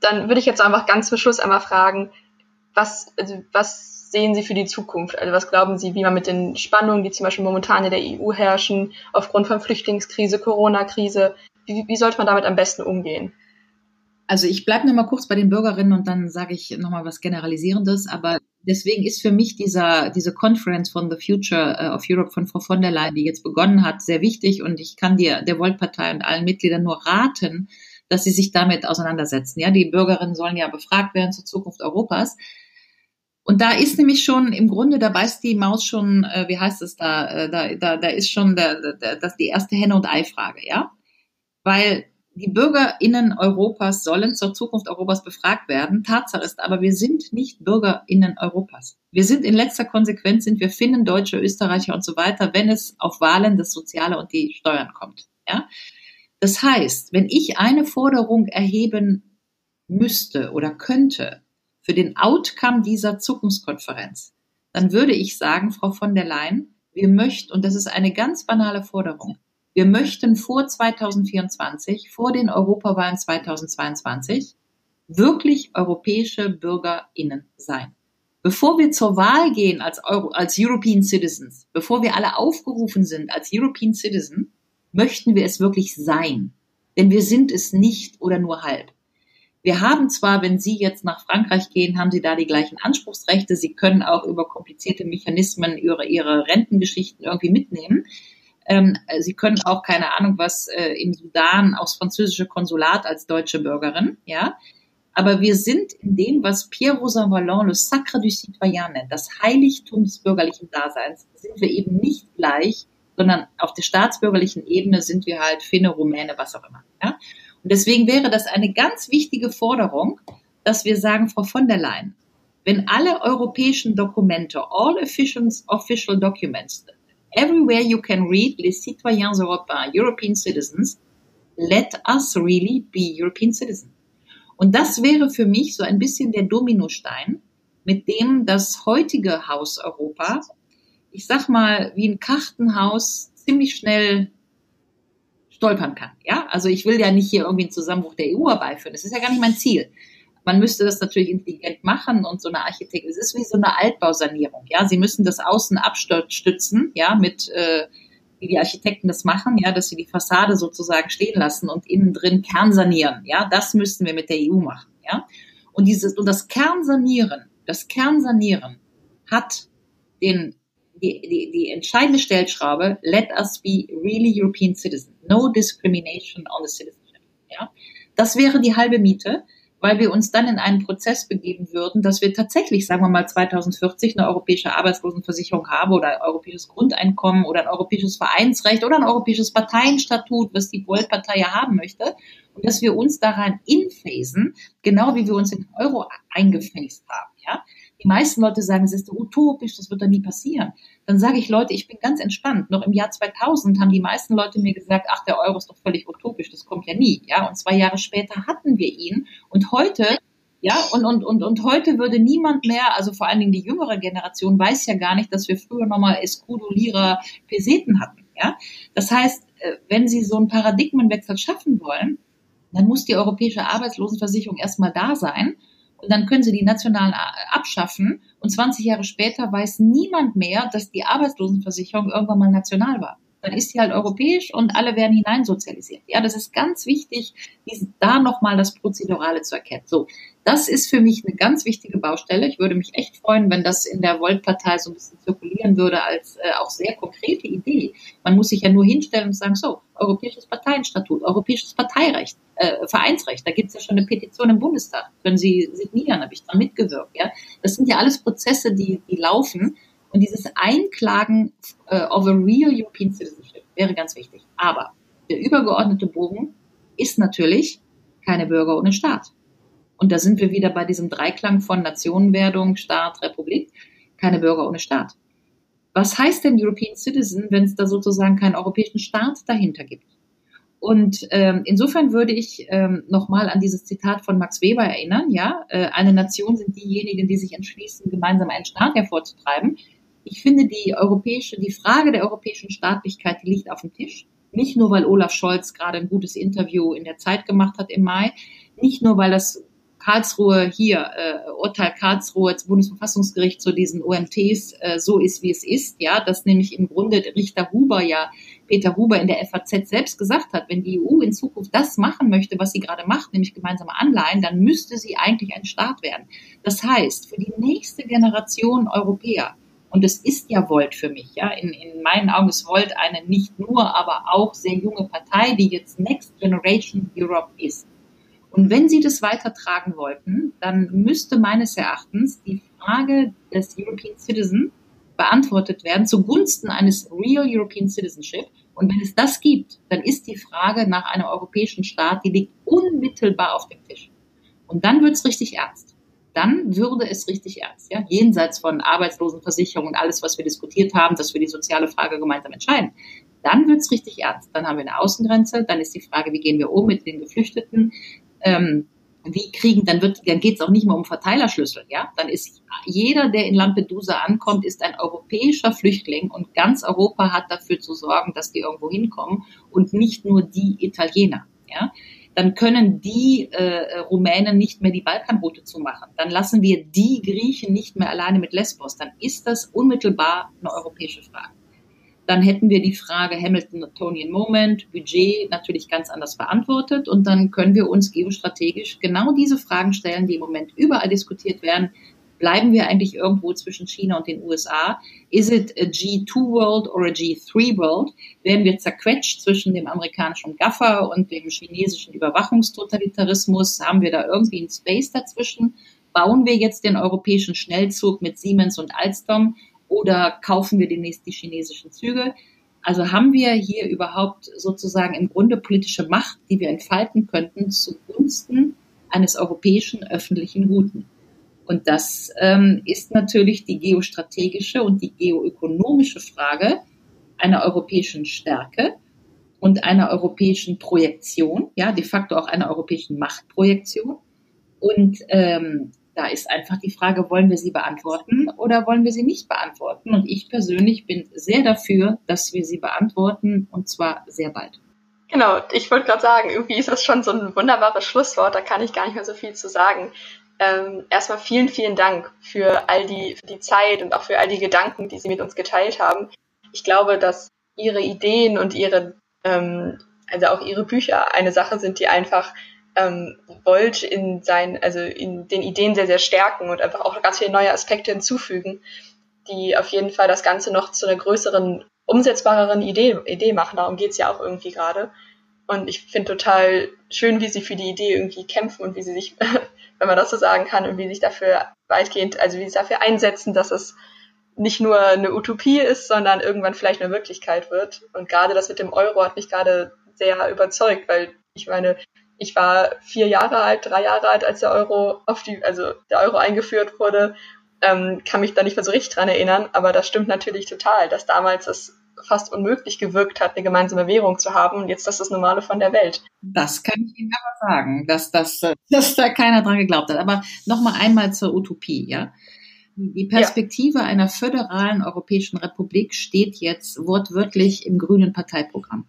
Dann würde ich jetzt einfach ganz zum Schluss einmal fragen, was, also was sehen Sie für die Zukunft? Also was glauben Sie, wie man mit den Spannungen, die zum Beispiel momentan in der EU herrschen, aufgrund von Flüchtlingskrise, Corona-Krise, wie, wie sollte man damit am besten umgehen? Also ich bleibe noch mal kurz bei den Bürgerinnen und dann sage ich noch mal was Generalisierendes. Aber deswegen ist für mich dieser, diese Conference von The Future äh, of Europe von Frau von der Leyen, die jetzt begonnen hat, sehr wichtig. Und ich kann dir, der Volt-Partei und allen Mitgliedern nur raten, dass sie sich damit auseinandersetzen. Ja, die Bürgerinnen sollen ja befragt werden zur Zukunft Europas. Und da ist nämlich schon im Grunde, da beißt die Maus schon, äh, wie heißt es da, äh, da, da, da ist schon der, der, das die erste Henne- und Ei-Frage, ja? Weil die BürgerInnen Europas sollen zur Zukunft Europas befragt werden. Tatsache ist aber, wir sind nicht BürgerInnen Europas. Wir sind in letzter Konsequenz, sind wir Finnen, Deutsche, Österreicher und so weiter, wenn es auf Wahlen, das Soziale und die Steuern kommt, ja? Das heißt, wenn ich eine Forderung erheben müsste oder könnte, für den Outcome dieser Zukunftskonferenz, dann würde ich sagen, Frau von der Leyen, wir möchten, und das ist eine ganz banale Forderung, wir möchten vor 2024, vor den Europawahlen 2022, wirklich europäische BürgerInnen sein. Bevor wir zur Wahl gehen als, Euro, als European Citizens, bevor wir alle aufgerufen sind als European Citizen, möchten wir es wirklich sein. Denn wir sind es nicht oder nur halb. Wir haben zwar, wenn Sie jetzt nach Frankreich gehen, haben Sie da die gleichen Anspruchsrechte. Sie können auch über komplizierte Mechanismen ihre, ihre Rentengeschichten irgendwie mitnehmen. Ähm, Sie können auch keine Ahnung was äh, im Sudan aufs französische Konsulat als deutsche Bürgerin, ja. Aber wir sind in dem, was Pierre Rosan Vallon le Sacre du Citoyen nennt, das Heiligtum des bürgerlichen Daseins, sind wir eben nicht gleich, sondern auf der staatsbürgerlichen Ebene sind wir halt Finne, Rumäne, was auch immer. Ja? Und deswegen wäre das eine ganz wichtige Forderung, dass wir sagen, Frau von der Leyen, wenn alle europäischen Dokumente, all official documents, everywhere you can read les citoyens européens, European citizens, let us really be European citizens. Und das wäre für mich so ein bisschen der Dominostein, mit dem das heutige Haus Europa, ich sag mal, wie ein Kartenhaus ziemlich schnell stolpern kann. Ja, also ich will ja nicht hier irgendwie einen Zusammenbruch der EU herbeiführen. Das ist ja gar nicht mein Ziel. Man müsste das natürlich intelligent machen und so eine Architektur. Es ist wie so eine Altbausanierung. Ja, Sie müssen das Außen abstützen, ja, mit äh, wie die Architekten das machen, ja, dass sie die Fassade sozusagen stehen lassen und innen drin kernsanieren. Ja, das müssten wir mit der EU machen. Ja, und dieses und das Kernsanieren, das Kernsanieren hat den die, die, die entscheidende Stellschraube, let us be really European citizens. No discrimination on the citizenship. Ja? Das wäre die halbe Miete weil wir uns dann in einen Prozess begeben würden, dass wir tatsächlich, sagen wir mal, 2040 eine europäische Arbeitslosenversicherung haben oder ein europäisches Grundeinkommen oder ein europäisches Vereinsrecht oder ein europäisches Parteienstatut, was die Volt-Partei ja haben möchte, und dass wir uns daran inphasen, genau wie wir uns in Euro eingefasst haben. Ja? Die meisten Leute sagen, es ist utopisch, das wird da nie passieren dann sage ich, Leute, ich bin ganz entspannt. Noch im Jahr 2000 haben die meisten Leute mir gesagt, ach, der Euro ist doch völlig utopisch, das kommt ja nie. Ja, und zwei Jahre später hatten wir ihn. Und heute, ja, und, und, und, und heute würde niemand mehr, also vor allen Dingen die jüngere Generation, weiß ja gar nicht, dass wir früher nochmal Escudo, Lira, Peseten hatten. Ja, das heißt, äh, wenn Sie so einen Paradigmenwechsel schaffen wollen, dann muss die europäische Arbeitslosenversicherung erstmal da sein. Und dann können Sie die nationalen äh, abschaffen und 20 Jahre später weiß niemand mehr, dass die Arbeitslosenversicherung irgendwann mal national war. Dann ist sie halt europäisch und alle werden hineinsozialisiert. Ja, das ist ganz wichtig, da nochmal das Prozedurale zu erkennen. So, das ist für mich eine ganz wichtige Baustelle. Ich würde mich echt freuen, wenn das in der Volt-Partei so ein bisschen zirkulieren würde als äh, auch sehr konkrete Idee. Man muss sich ja nur hinstellen und sagen, so, europäisches Parteienstatut, europäisches Parteirecht, äh, Vereinsrecht, da gibt es ja schon eine Petition im Bundestag. Können Sie signieren, habe ich da mitgewirkt. Ja? Das sind ja alles Prozesse, die, die laufen. Und dieses Einklagen äh, of a real European Citizenship wäre ganz wichtig. Aber der übergeordnete Bogen ist natürlich keine Bürger ohne Staat. Und da sind wir wieder bei diesem Dreiklang von Nationenwerdung, Staat, Republik, keine Bürger ohne Staat. Was heißt denn European Citizen, wenn es da sozusagen keinen europäischen Staat dahinter gibt? Und ähm, insofern würde ich ähm, nochmal an dieses Zitat von Max Weber erinnern. Ja, äh, eine Nation sind diejenigen, die sich entschließen, gemeinsam einen Staat hervorzutreiben. Ich finde die europäische, die Frage der europäischen Staatlichkeit, die liegt auf dem Tisch. Nicht nur, weil Olaf Scholz gerade ein gutes Interview in der Zeit gemacht hat im Mai, nicht nur, weil das Karlsruhe hier, äh, Urteil Karlsruhe, das Bundesverfassungsgericht zu diesen OMTs äh, so ist, wie es ist, ja, dass nämlich im Grunde Richter Huber ja, Peter Huber in der FAZ selbst gesagt hat, wenn die EU in Zukunft das machen möchte, was sie gerade macht, nämlich gemeinsame Anleihen, dann müsste sie eigentlich ein Staat werden. Das heißt, für die nächste Generation Europäer, und es ist ja Volt für mich, ja, in, in meinen Augen ist Volt eine nicht nur, aber auch sehr junge Partei, die jetzt Next Generation Europe ist. Und wenn Sie das weitertragen wollten, dann müsste meines Erachtens die Frage des European Citizen beantwortet werden zugunsten eines Real European Citizenship. Und wenn es das gibt, dann ist die Frage nach einem europäischen Staat, die liegt unmittelbar auf dem Tisch. Und dann wird es richtig ernst. Dann würde es richtig ernst, ja, jenseits von Arbeitslosenversicherung und alles, was wir diskutiert haben, dass wir die soziale Frage gemeinsam entscheiden. Dann wird es richtig ernst. Dann haben wir eine Außengrenze, dann ist die Frage, wie gehen wir um mit den Geflüchteten, ähm, wie kriegen, dann wird, dann geht es auch nicht mehr um Verteilerschlüssel, ja. Dann ist jeder, der in Lampedusa ankommt, ist ein europäischer Flüchtling und ganz Europa hat dafür zu sorgen, dass die irgendwo hinkommen und nicht nur die Italiener, ja. Dann können die äh, Rumänen nicht mehr die Balkanroute zumachen. Dann lassen wir die Griechen nicht mehr alleine mit Lesbos. Dann ist das unmittelbar eine europäische Frage. Dann hätten wir die Frage Hamilton-Tonian Moment, Budget natürlich ganz anders beantwortet. Und dann können wir uns geostrategisch genau diese Fragen stellen, die im Moment überall diskutiert werden. Bleiben wir eigentlich irgendwo zwischen China und den USA? Is it a G2 World or a G3 World? Werden wir zerquetscht zwischen dem amerikanischen Gaffer und dem chinesischen Überwachungstotalitarismus? Haben wir da irgendwie einen Space dazwischen? Bauen wir jetzt den europäischen Schnellzug mit Siemens und Alstom oder kaufen wir demnächst die chinesischen Züge? Also haben wir hier überhaupt sozusagen im Grunde politische Macht, die wir entfalten könnten zugunsten eines europäischen öffentlichen Guten. Und das ähm, ist natürlich die geostrategische und die geoökonomische Frage einer europäischen Stärke und einer europäischen Projektion, ja, de facto auch einer europäischen Machtprojektion. Und ähm, da ist einfach die Frage, wollen wir sie beantworten oder wollen wir sie nicht beantworten? Und ich persönlich bin sehr dafür, dass wir sie beantworten und zwar sehr bald. Genau, ich wollte gerade sagen, irgendwie ist das schon so ein wunderbares Schlusswort, da kann ich gar nicht mehr so viel zu sagen. Ähm, erstmal vielen, vielen Dank für all die, für die Zeit und auch für all die Gedanken, die Sie mit uns geteilt haben. Ich glaube, dass Ihre Ideen und Ihre, ähm, also auch Ihre Bücher eine Sache sind, die einfach ähm, Volt in sein, also in den Ideen sehr, sehr stärken und einfach auch ganz viele neue Aspekte hinzufügen, die auf jeden Fall das Ganze noch zu einer größeren, umsetzbareren Idee, Idee machen. Darum geht's ja auch irgendwie gerade. Und ich finde total schön, wie sie für die Idee irgendwie kämpfen und wie sie sich, <laughs> wenn man das so sagen kann, und wie sie sich dafür weitgehend, also wie sie dafür einsetzen, dass es nicht nur eine Utopie ist, sondern irgendwann vielleicht eine Wirklichkeit wird. Und gerade das mit dem Euro hat mich gerade sehr überzeugt, weil ich meine, ich war vier Jahre alt, drei Jahre alt, als der Euro auf die, also der Euro eingeführt wurde, ähm, kann mich da nicht mehr so richtig dran erinnern, aber das stimmt natürlich total, dass damals es fast unmöglich gewirkt hat, eine gemeinsame Währung zu haben und jetzt das ist das Normale von der Welt. Das kann ich Ihnen aber sagen, dass, das, dass da keiner dran geglaubt hat. Aber nochmal einmal zur Utopie, ja. Die Perspektive ja. einer föderalen Europäischen Republik steht jetzt wortwörtlich im grünen Parteiprogramm.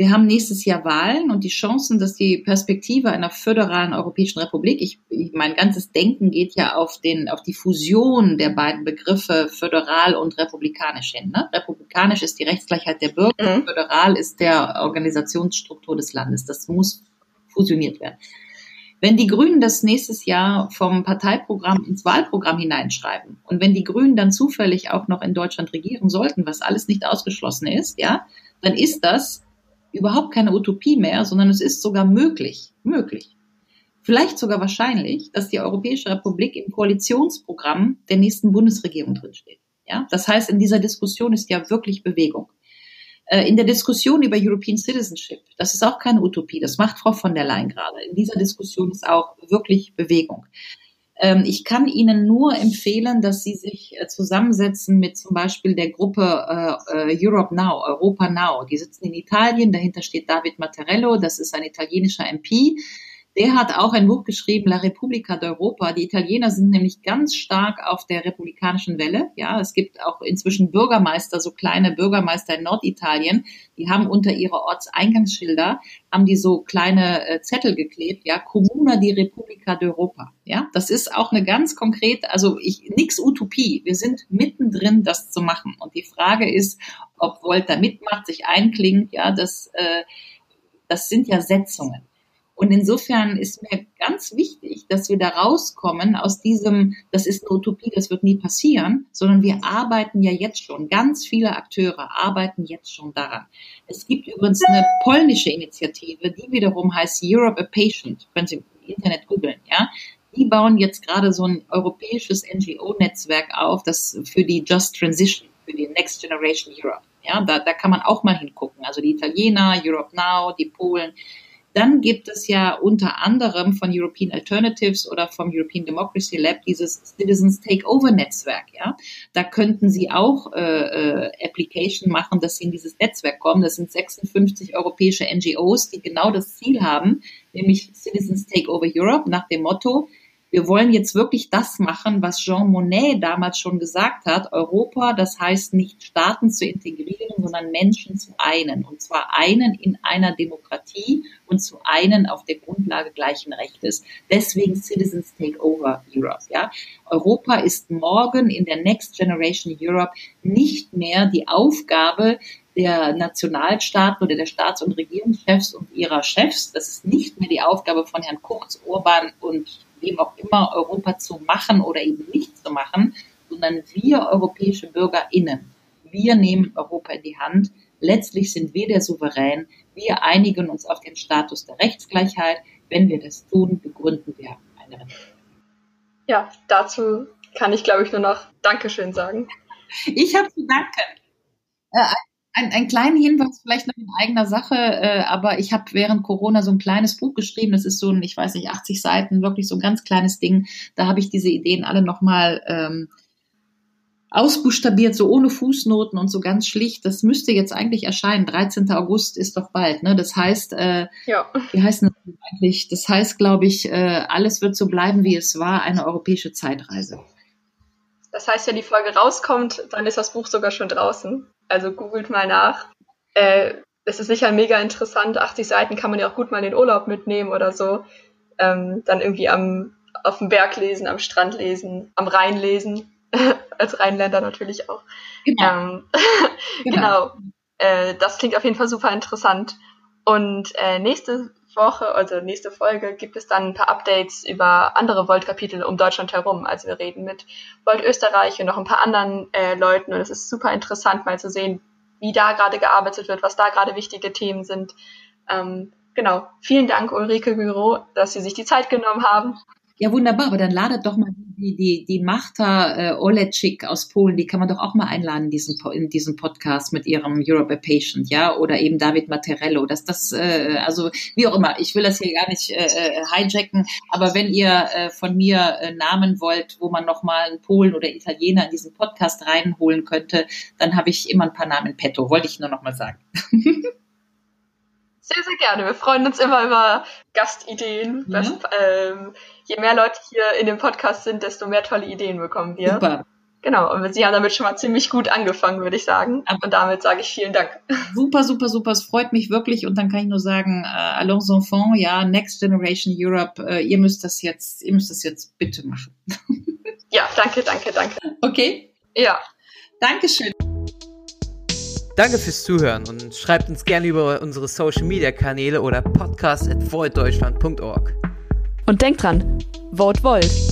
Wir haben nächstes Jahr Wahlen und die Chancen, dass die Perspektive einer föderalen Europäischen Republik, ich, mein ganzes Denken geht ja auf den, auf die Fusion der beiden Begriffe föderal und republikanisch hin. Ne? Republikanisch ist die Rechtsgleichheit der Bürger, mhm. föderal ist der Organisationsstruktur des Landes. Das muss fusioniert werden. Wenn die Grünen das nächstes Jahr vom Parteiprogramm ins Wahlprogramm hineinschreiben und wenn die Grünen dann zufällig auch noch in Deutschland regieren sollten, was alles nicht ausgeschlossen ist, ja, dann ist das überhaupt keine Utopie mehr, sondern es ist sogar möglich, möglich. Vielleicht sogar wahrscheinlich, dass die Europäische Republik im Koalitionsprogramm der nächsten Bundesregierung drinsteht. Ja, das heißt, in dieser Diskussion ist ja wirklich Bewegung. Äh, in der Diskussion über European Citizenship, das ist auch keine Utopie, das macht Frau von der Leyen gerade. In dieser Diskussion ist auch wirklich Bewegung. Ähm, ich kann Ihnen nur empfehlen, dass Sie sich äh, zusammensetzen mit zum Beispiel der Gruppe äh, äh, Europe Now, Europa Now. Die sitzen in Italien, dahinter steht David Mattarello, das ist ein italienischer MP. Der hat auch ein Buch geschrieben, La Repubblica d'Europa. Die Italiener sind nämlich ganz stark auf der republikanischen Welle. Ja, es gibt auch inzwischen Bürgermeister, so kleine Bürgermeister in Norditalien, die haben unter ihre Ortseingangsschilder, haben die so kleine äh, Zettel geklebt, ja, Comuna di Repubblica d'Europa. Ja, das ist auch eine ganz konkrete, also ich, nix Utopie. Wir sind mittendrin, das zu machen. Und die Frage ist, ob Volt da mitmacht, sich einklingt, ja, das, äh, das sind ja Setzungen. Und insofern ist mir ganz wichtig, dass wir da rauskommen aus diesem, das ist eine Utopie, das wird nie passieren, sondern wir arbeiten ja jetzt schon. Ganz viele Akteure arbeiten jetzt schon daran. Es gibt übrigens eine polnische Initiative, die wiederum heißt Europe a Patient, wenn Sie im Internet googeln, ja. Die bauen jetzt gerade so ein europäisches NGO-Netzwerk auf, das für die Just Transition, für die Next Generation Europe. Ja, da, da kann man auch mal hingucken. Also die Italiener, Europe Now, die Polen, dann gibt es ja unter anderem von European Alternatives oder vom European Democracy Lab dieses Citizens Takeover Netzwerk. Ja, da könnten Sie auch äh, äh, Application machen, dass Sie in dieses Netzwerk kommen. Das sind 56 europäische NGOs, die genau das Ziel haben, nämlich Citizens Takeover Europe nach dem Motto wir wollen jetzt wirklich das machen, was Jean Monnet damals schon gesagt hat. Europa, das heißt nicht Staaten zu integrieren, sondern Menschen zu einen. Und zwar einen in einer Demokratie und zu einen auf der Grundlage gleichen Rechtes. Deswegen Citizens Take Over Europe. Ja? Europa ist morgen in der Next Generation Europe nicht mehr die Aufgabe, der Nationalstaaten oder der Staats- und Regierungschefs und ihrer Chefs. Das ist nicht mehr die Aufgabe von Herrn Kurz, Orban und wem auch immer Europa zu machen oder eben nicht zu machen, sondern wir europäische BürgerInnen, wir nehmen Europa in die Hand. Letztlich sind wir der Souverän. Wir einigen uns auf den Status der Rechtsgleichheit. Wenn wir das tun, begründen wir eine Reform. Ja, dazu kann ich, glaube ich, nur noch Dankeschön sagen. Ich habe zu danken. Äh, ein, ein kleinen Hinweis vielleicht noch in eigener Sache, äh, aber ich habe während Corona so ein kleines Buch geschrieben. Das ist so ein, ich weiß nicht, 80 Seiten, wirklich so ein ganz kleines Ding. Da habe ich diese Ideen alle nochmal ähm, ausbuchstabiert, so ohne Fußnoten und so ganz schlicht. Das müsste jetzt eigentlich erscheinen. 13. August ist doch bald. Ne? Das heißt, äh, ja. wie heißt das eigentlich? Das heißt, glaube ich, äh, alles wird so bleiben, wie es war, eine europäische Zeitreise. Das heißt, wenn die Folge rauskommt, dann ist das Buch sogar schon draußen. Also googelt mal nach. Äh, es ist sicher mega interessant. 80 Seiten kann man ja auch gut mal in den Urlaub mitnehmen oder so. Ähm, dann irgendwie am, auf dem Berg lesen, am Strand lesen, am Rhein lesen. <laughs> Als Rheinländer natürlich auch. Genau. Ähm, <laughs> genau. genau. Äh, das klingt auf jeden Fall super interessant. Und äh, nächste Woche, also nächste Folge, gibt es dann ein paar Updates über andere Volt-Kapitel um Deutschland herum. Also wir reden mit Volt Österreich und noch ein paar anderen äh, Leuten und es ist super interessant mal zu sehen, wie da gerade gearbeitet wird, was da gerade wichtige Themen sind. Ähm, genau. Vielen Dank, Ulrike Büro, dass Sie sich die Zeit genommen haben. Ja, wunderbar, aber dann ladet doch mal die, die, die Marta äh, Olecik aus Polen, die kann man doch auch mal einladen in diesen, in diesen Podcast mit ihrem Europe a Patient, ja, oder eben David Matterello, dass das, äh, also wie auch immer, ich will das hier gar nicht äh, äh, hijacken, aber wenn ihr äh, von mir äh, Namen wollt, wo man nochmal einen Polen oder Italiener in diesen Podcast reinholen könnte, dann habe ich immer ein paar Namen. In petto, wollte ich nur nochmal sagen. <laughs> Sehr, sehr gerne. Wir freuen uns immer über Gastideen. Ja. Das, ähm, je mehr Leute hier in dem Podcast sind, desto mehr tolle Ideen bekommen wir. Super. Genau, und Sie haben damit schon mal ziemlich gut angefangen, würde ich sagen. Und damit sage ich vielen Dank. <laughs> Super, super, super. Es freut mich wirklich. Und dann kann ich nur sagen, äh, allons enfants, ja, Next Generation Europe, äh, ihr müsst das jetzt, ihr müsst das jetzt bitte machen. <laughs> ja, danke, danke, danke. Okay? Ja. Dankeschön. Danke fürs Zuhören und schreibt uns gerne über unsere Social Media Kanäle oder podcast at Und denkt dran, vote Volt.